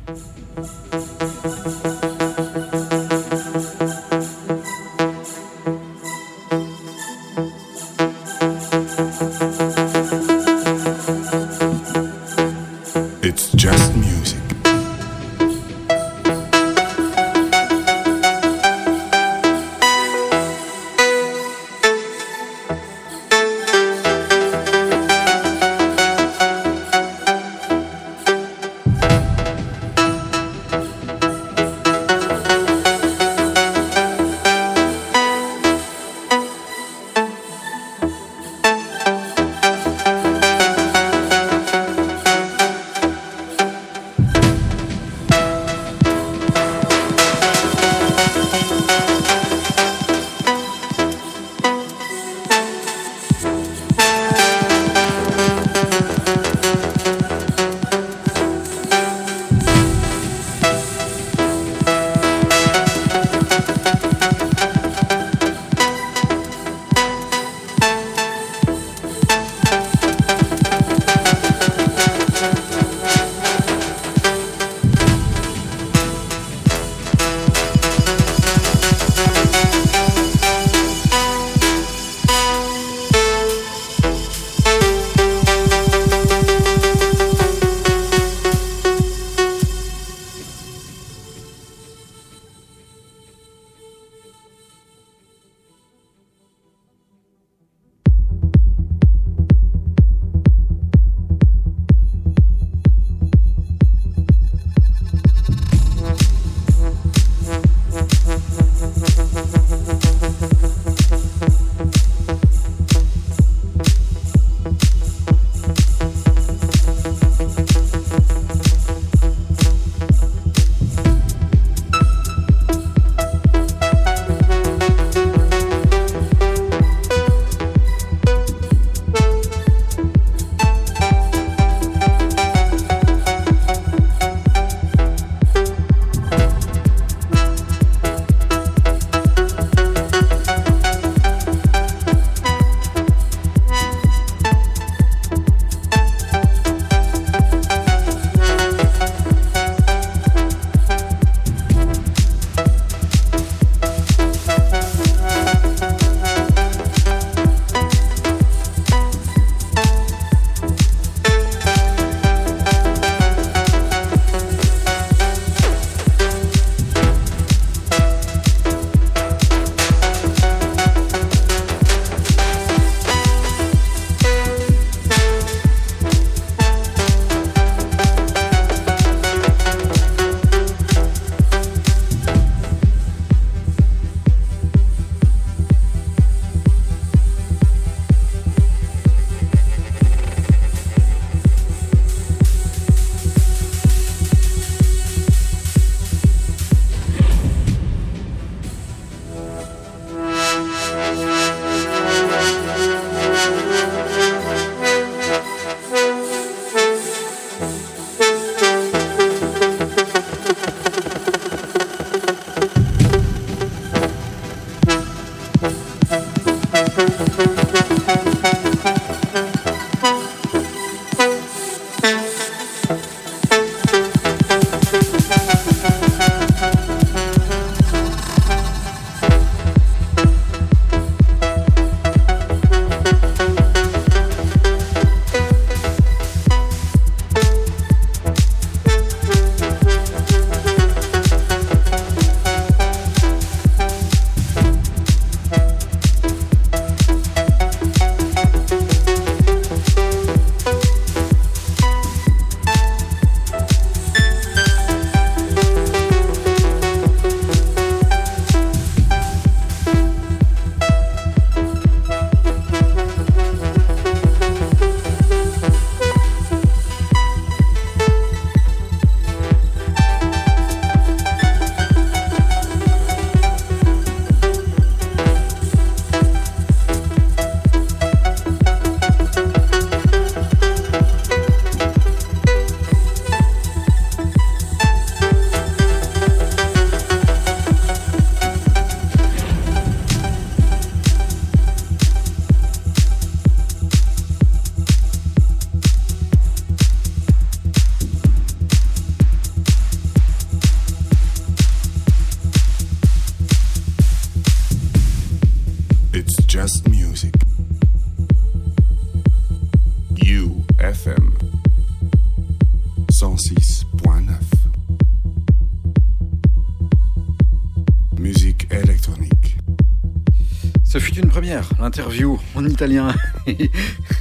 Interview en italien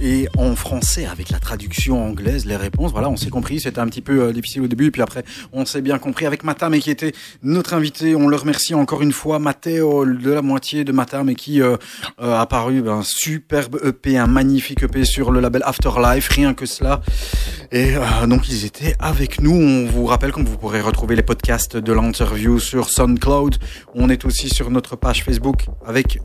et en français avec la traduction anglaise, les réponses. Voilà, on s'est compris. C'était un petit peu euh, difficile au début, et puis après, on s'est bien compris avec Matam et qui était notre invité. On le remercie encore une fois, Matteo de la moitié de Matam et qui euh, euh, a paru un superbe EP, un magnifique EP sur le label Afterlife. Rien que cela. Et donc ils étaient avec nous. On vous rappelle que vous pourrez retrouver les podcasts de l'interview sur SoundCloud. On est aussi sur notre page Facebook avec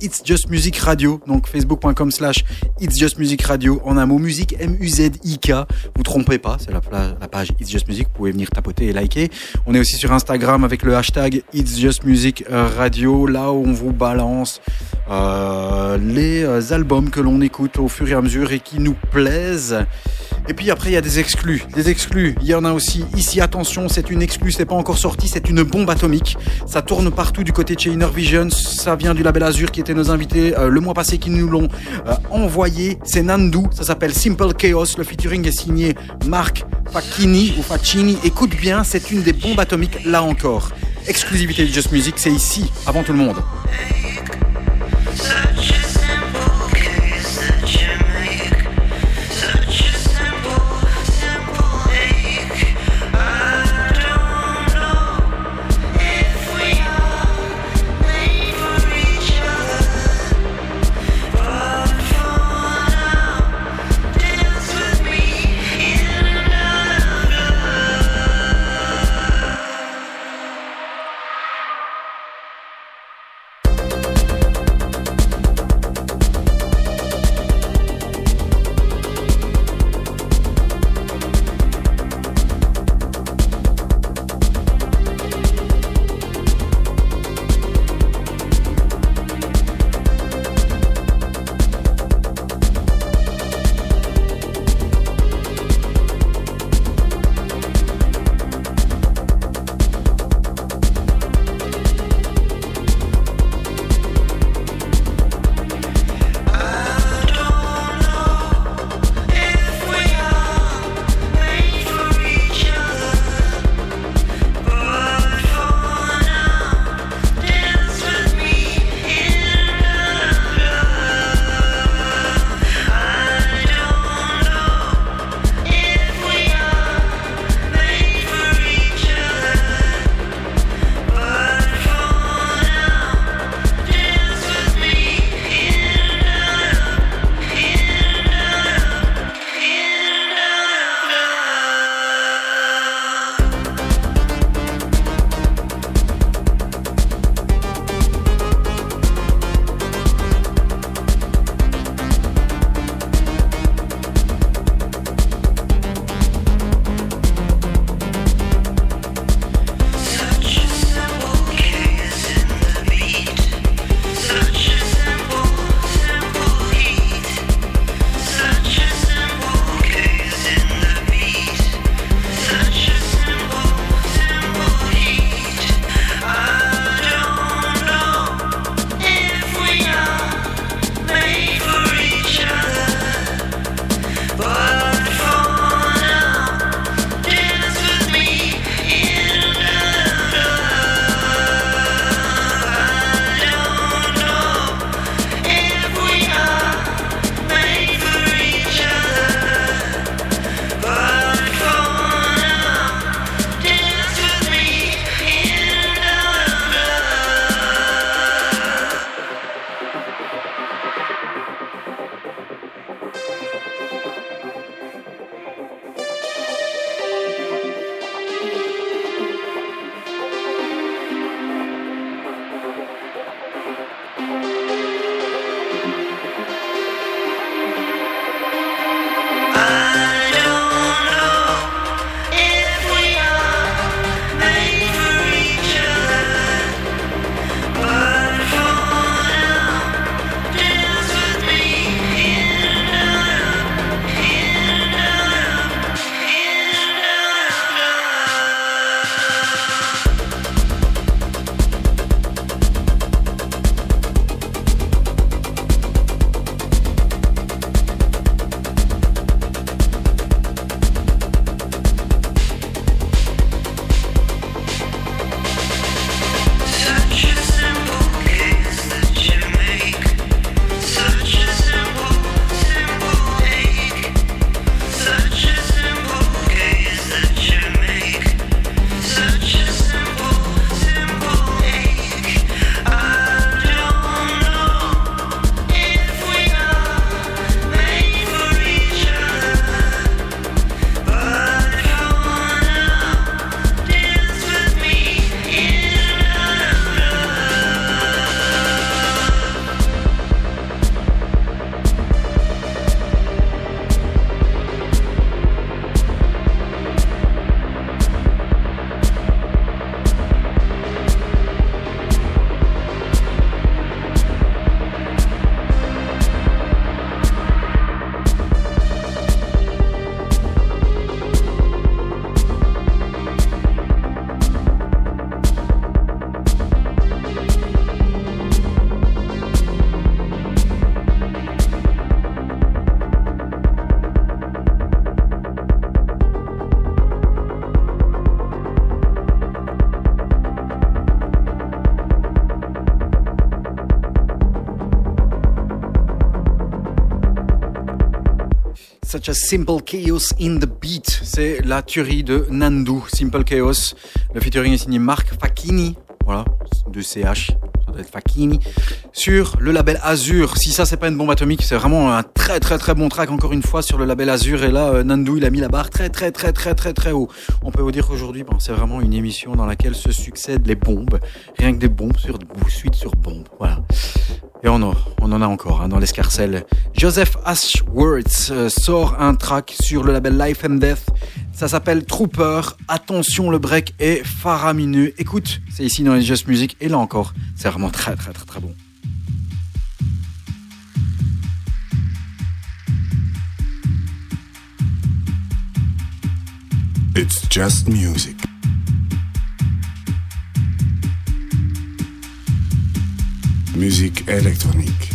It's Just Music Radio, donc facebook.com slash It's Just Music Radio, en un mot, musique M-U-Z-I-K. Vous trompez pas, c'est la, page It's Just Music, vous pouvez venir tapoter et liker. On est aussi sur Instagram avec le hashtag It's Just Music Radio, là où on vous balance euh, les euh, albums que l'on écoute au fur et à mesure et qui nous plaisent. Et puis après, il y a des exclus. Des exclus, il y en a aussi. Ici, attention, c'est une exclue, c'est pas encore sorti, c'est une bombe atomique. Ça tourne partout du côté de chez Inner Vision. Ça vient du label Azure qui était nos invités euh, le mois passé, qui nous l'ont envoyé. C'est Nandu, ça s'appelle Simple Chaos. Le featuring est signé Marc Facchini ou Facchini. Écoute bien, c'est une des bombes atomiques là encore. Exclusivité de Just Music, c'est ici, avant tout le monde. Simple Chaos in the Beat. C'est la tuerie de Nandu, Simple Chaos. Le featuring est signé Marc Facchini. Voilà, de CH ça doit être Fakini, sur le label Azur. Si ça, c'est pas une bombe atomique, c'est vraiment un très très très bon track, encore une fois, sur le label Azur. Et là, euh, Nandu, il a mis la barre très très très très très très haut. On peut vous dire qu'aujourd'hui, bon, c'est vraiment une émission dans laquelle se succèdent les bombes. Rien que des bombes sur suite sur bombes. Voilà. Et on en, on en a encore hein, dans l'escarcelle. Joseph Ashworth euh, sort un track sur le label Life and Death. Ça s'appelle Trooper. Attention, le break est faramineux. Écoute, c'est ici dans les Just Music. Et là encore, c'est vraiment très très très très bon. It's just music. Musique électronique.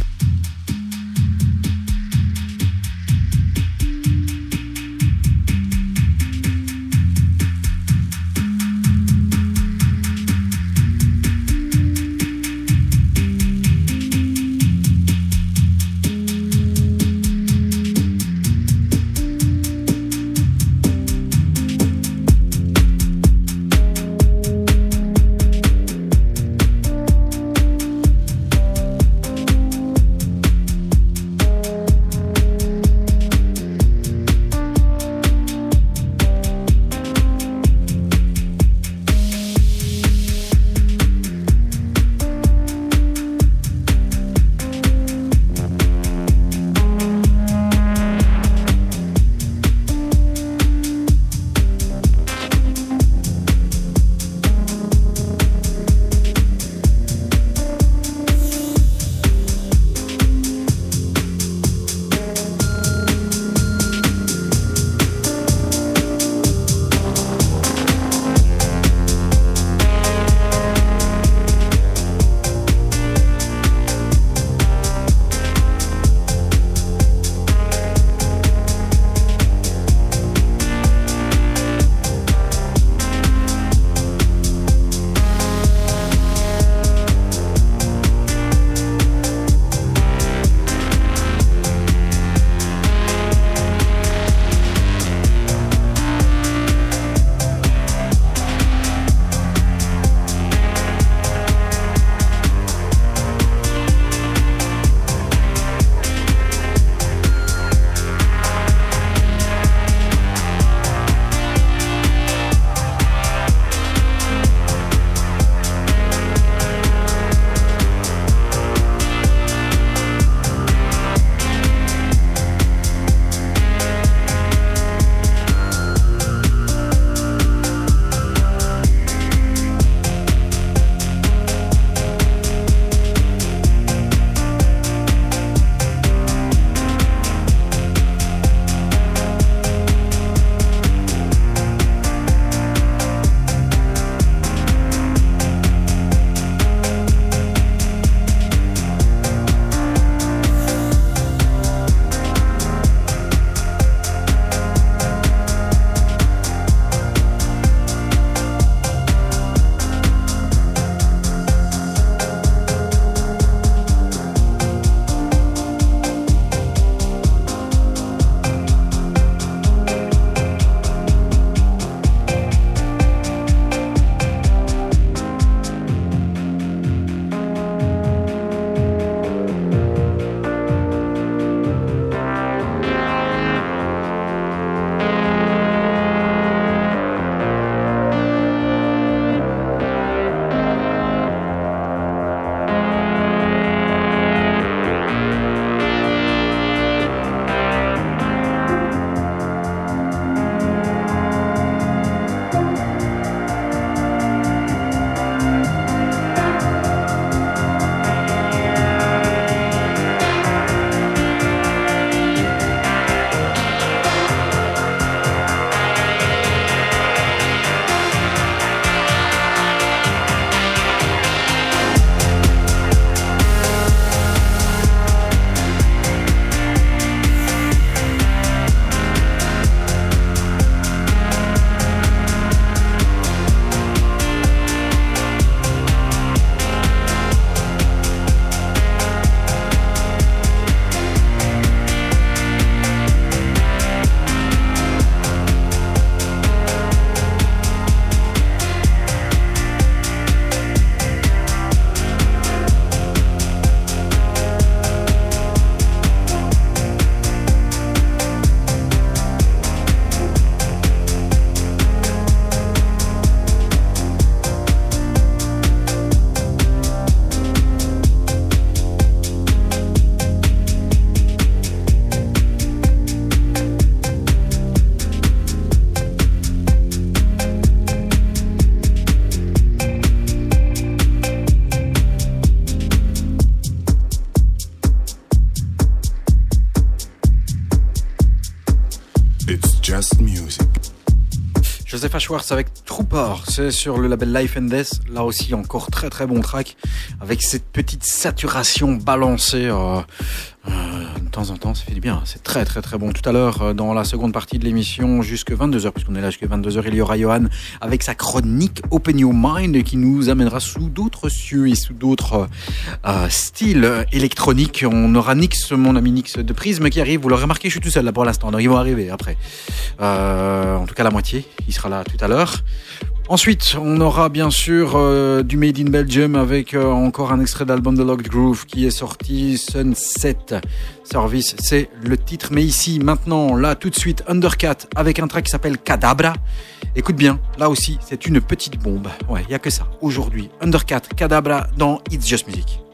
Ashworth avec Trooper, c'est sur le label Life and Death. Là aussi, encore très très bon track avec cette petite saturation balancée. Euh, temps en temps, ça fait du bien. C'est très très très bon. Tout à l'heure, euh, dans la seconde partie de l'émission, jusque 22h, puisqu'on est là jusque 22h, il y aura Johan avec sa chronique Open Your Mind qui nous amènera sous d'autres cieux et sous d'autres euh, styles électroniques. On aura Nix, mon ami Nix de Prisme qui arrive. Vous l'aurez remarqué, je suis tout seul là pour l'instant. Donc ils vont arriver après. Euh, en tout cas, la moitié. Il sera là tout à l'heure. Ensuite, on aura bien sûr euh, du Made in Belgium avec euh, encore un extrait d'album de Locked Groove qui est sorti Sunset Service, c'est le titre. Mais ici, maintenant, là, tout de suite, Undercat avec un track qui s'appelle Cadabra. Écoute bien, là aussi, c'est une petite bombe. Ouais, il a que ça. Aujourd'hui, Undercat, Cadabra dans It's Just Music.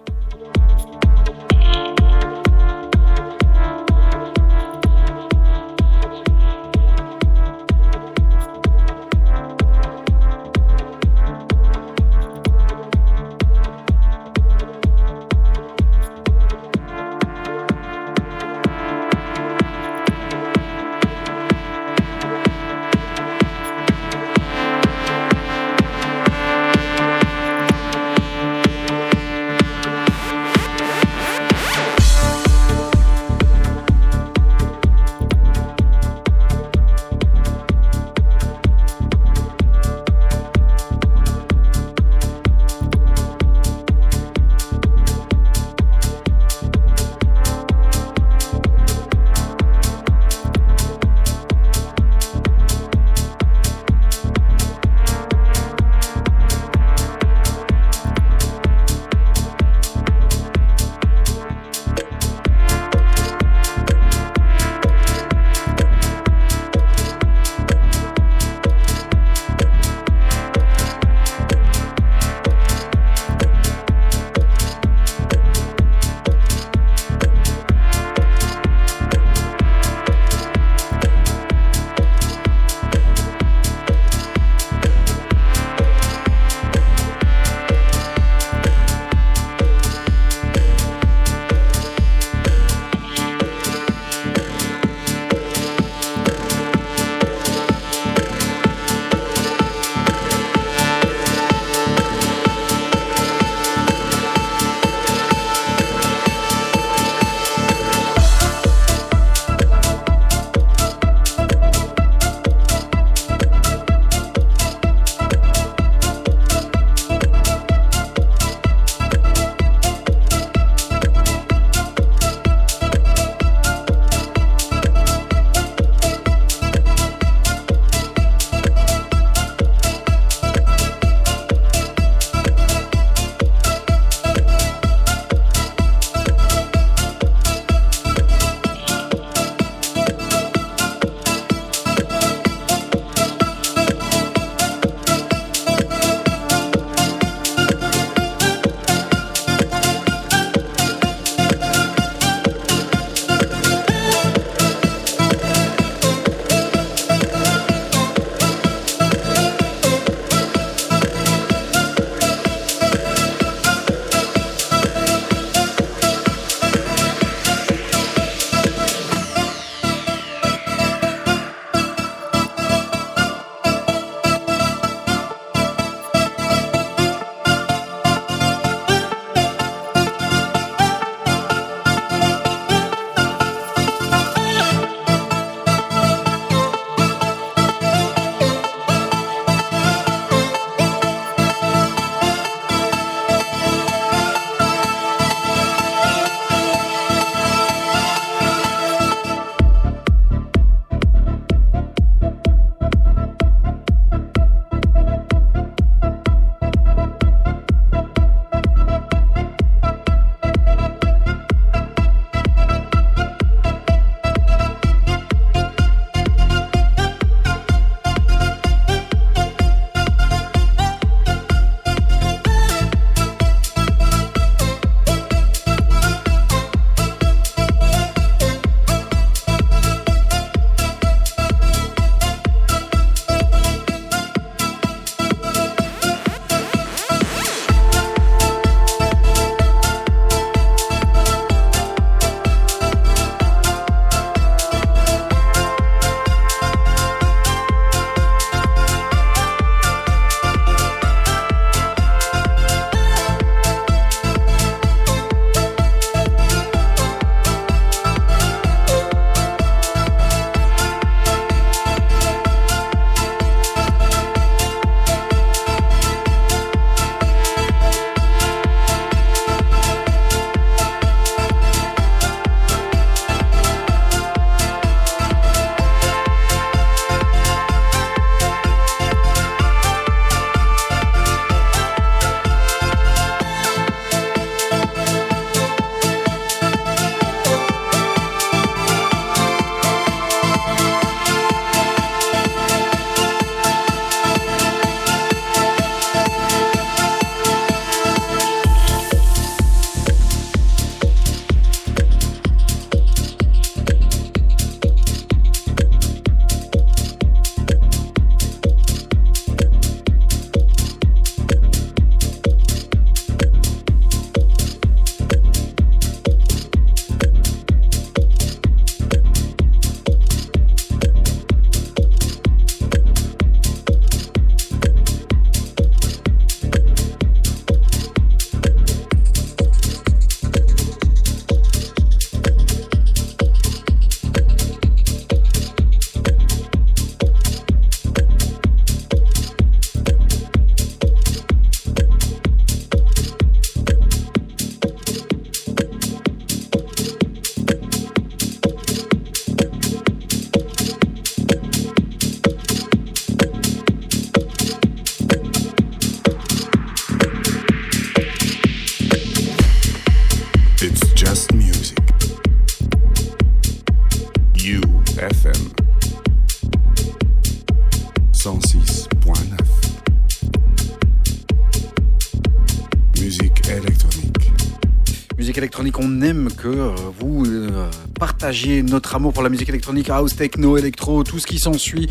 Que euh, vous euh, partagiez notre amour pour la musique électronique, house, techno, électro, tout ce qui s'ensuit.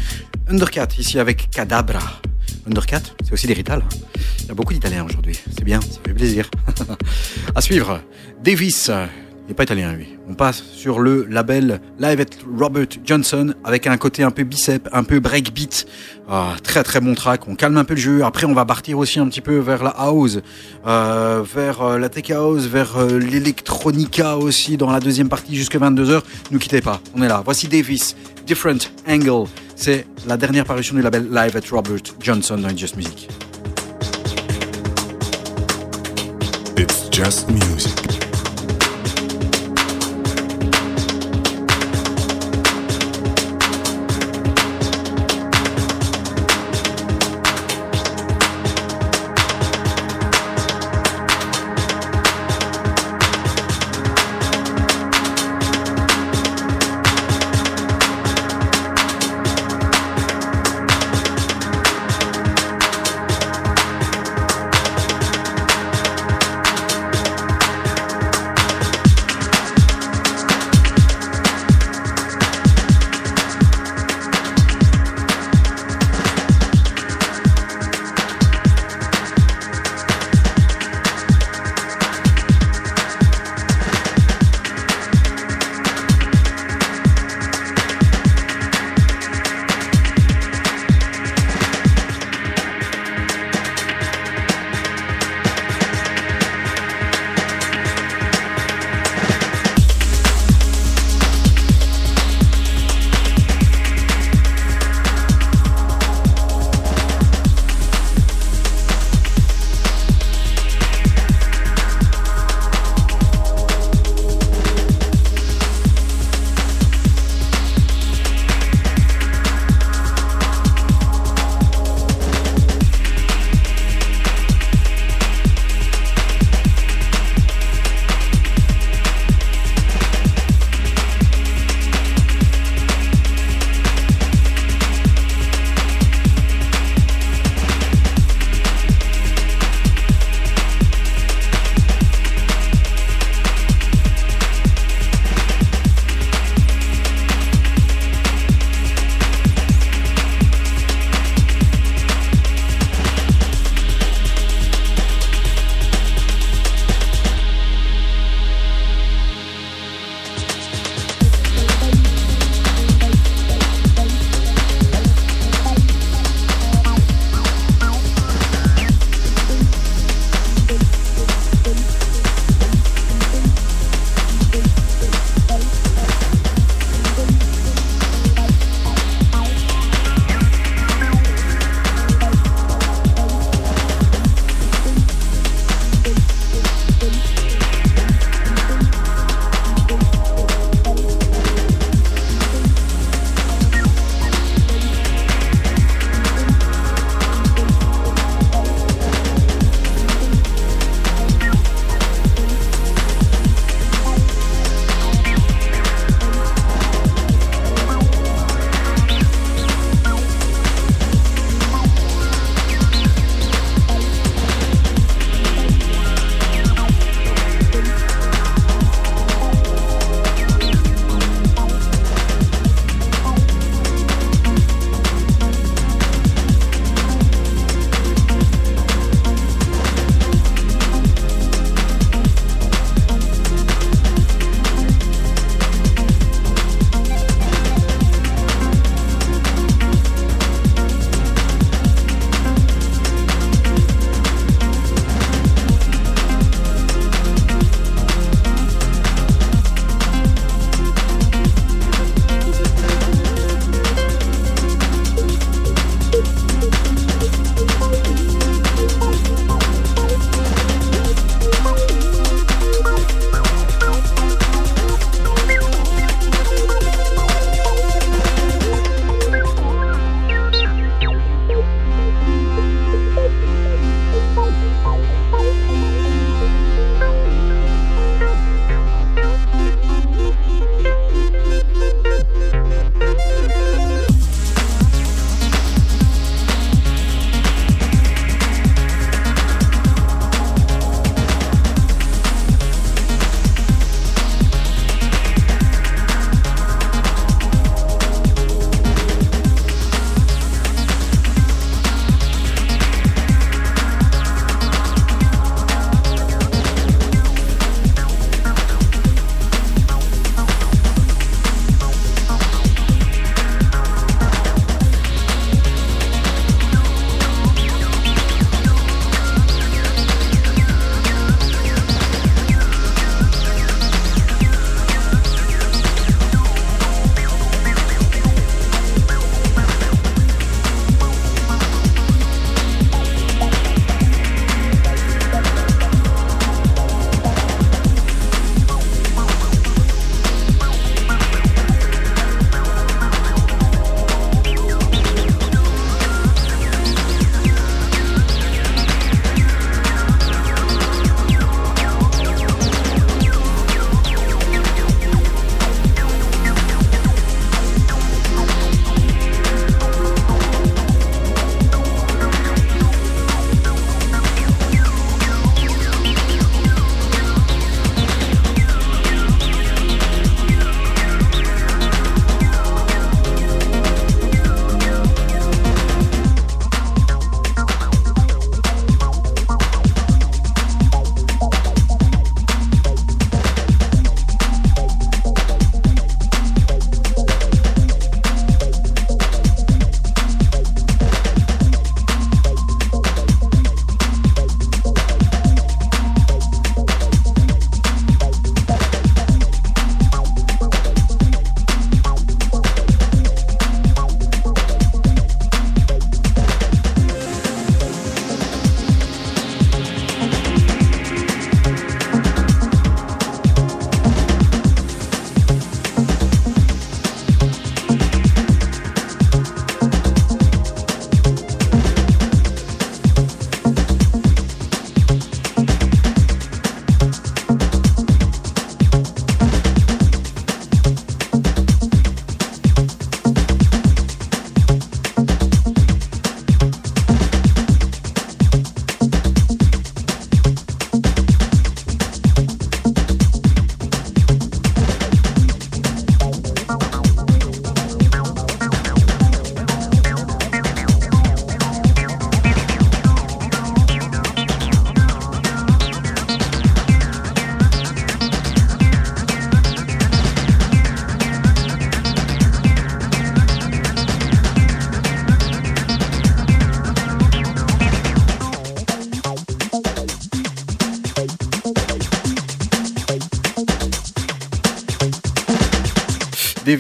Undercat, ici avec Cadabra. Undercat, c'est aussi Rital. hein. Il y a beaucoup d'Italiens aujourd'hui. C'est bien, ça fait plaisir. à suivre, Davis. Pas italien, lui. On passe sur le label Live at Robert Johnson avec un côté un peu bicep, un peu breakbeat. Ah, très très bon track. On calme un peu le jeu. Après, on va partir aussi un petit peu vers la house, euh, vers euh, la tech house, vers euh, l'électronica aussi dans la deuxième partie jusqu'à 22h. Ne quittez pas. On est là. Voici Davis, Different Angle. C'est la dernière parution du label Live at Robert Johnson dans Just Music. It's just music.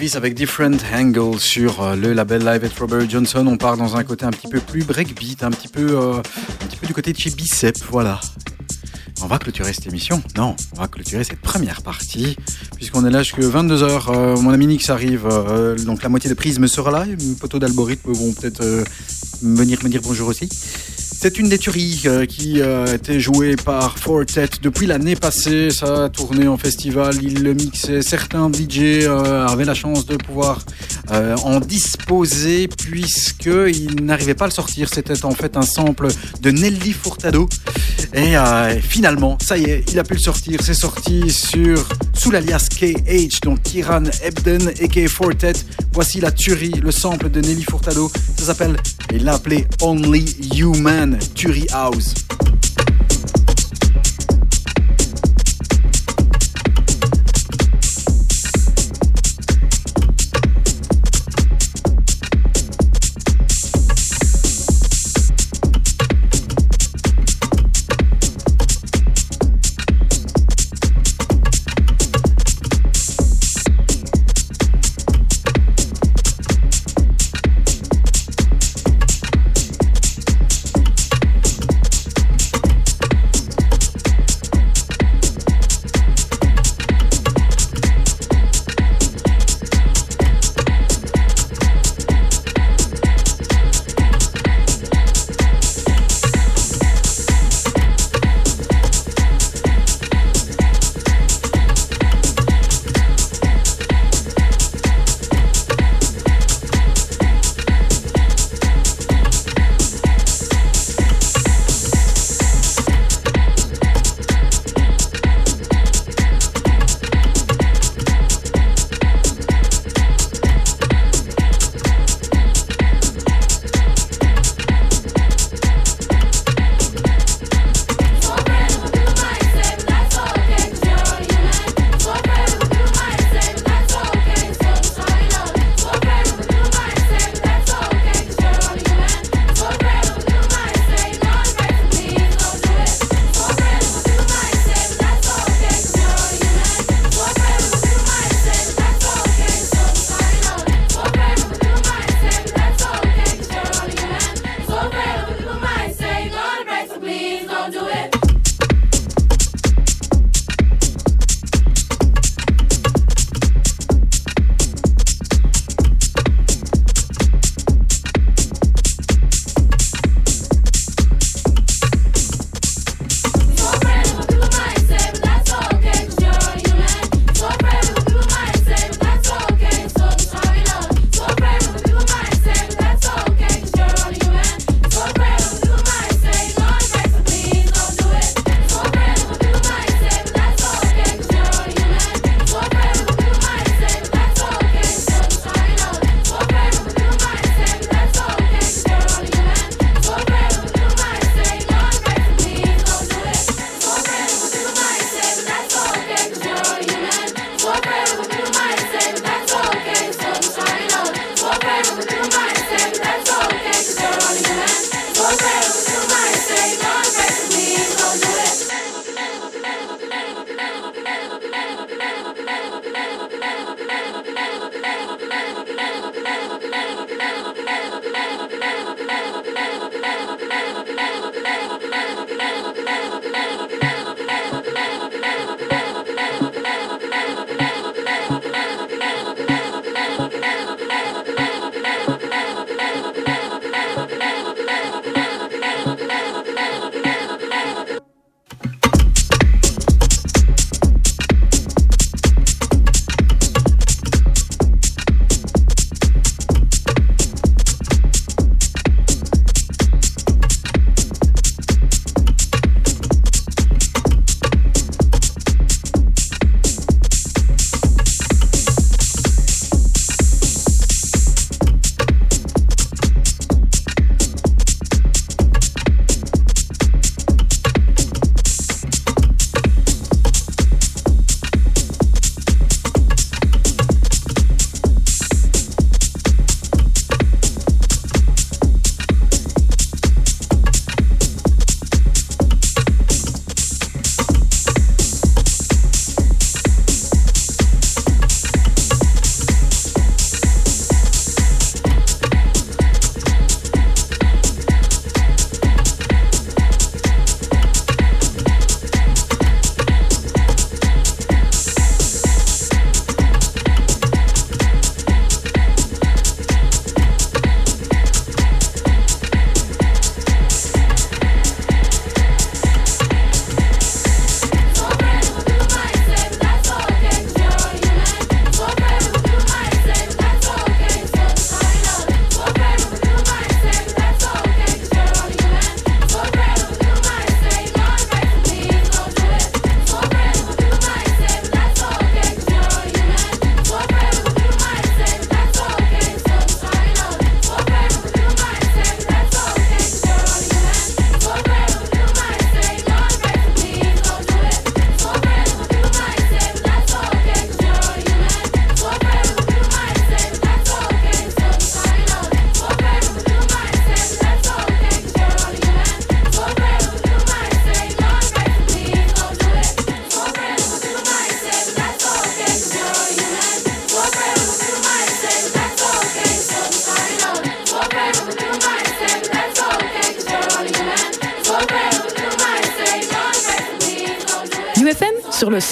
Avec Different Angles sur euh, le label Live at Robert Johnson. On part dans un côté un petit peu plus breakbeat, un petit peu, euh, un petit peu du côté de chez Bicep, voilà. On va clôturer cette émission Non, on va clôturer cette première partie, puisqu'on est là jusqu'à 22h. Euh, mon ami Nix arrive, donc la moitié de Prisme sera là. Poteau d'algorithme vont peut-être venir me dire bonjour aussi. C'est une des tueries euh, qui euh, a été jouée par Fortet depuis l'année passée. Ça a tourné en festival, il le mixait. Certains DJ euh, avaient la chance de pouvoir en disposer puisqu'ils n'arrivaient pas à le sortir. C'était en fait un sample de Nelly Furtado. Et finalement, ça y est, il a pu le sortir. C'est sorti sur sous l'alias KH, donc Kiran Ebden et Fortet. Voici la tuerie, le sample de Nelly Furtado. Ça s'appelle, il l'a appelé Only Human Tuerie House.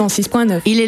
106.9. Il est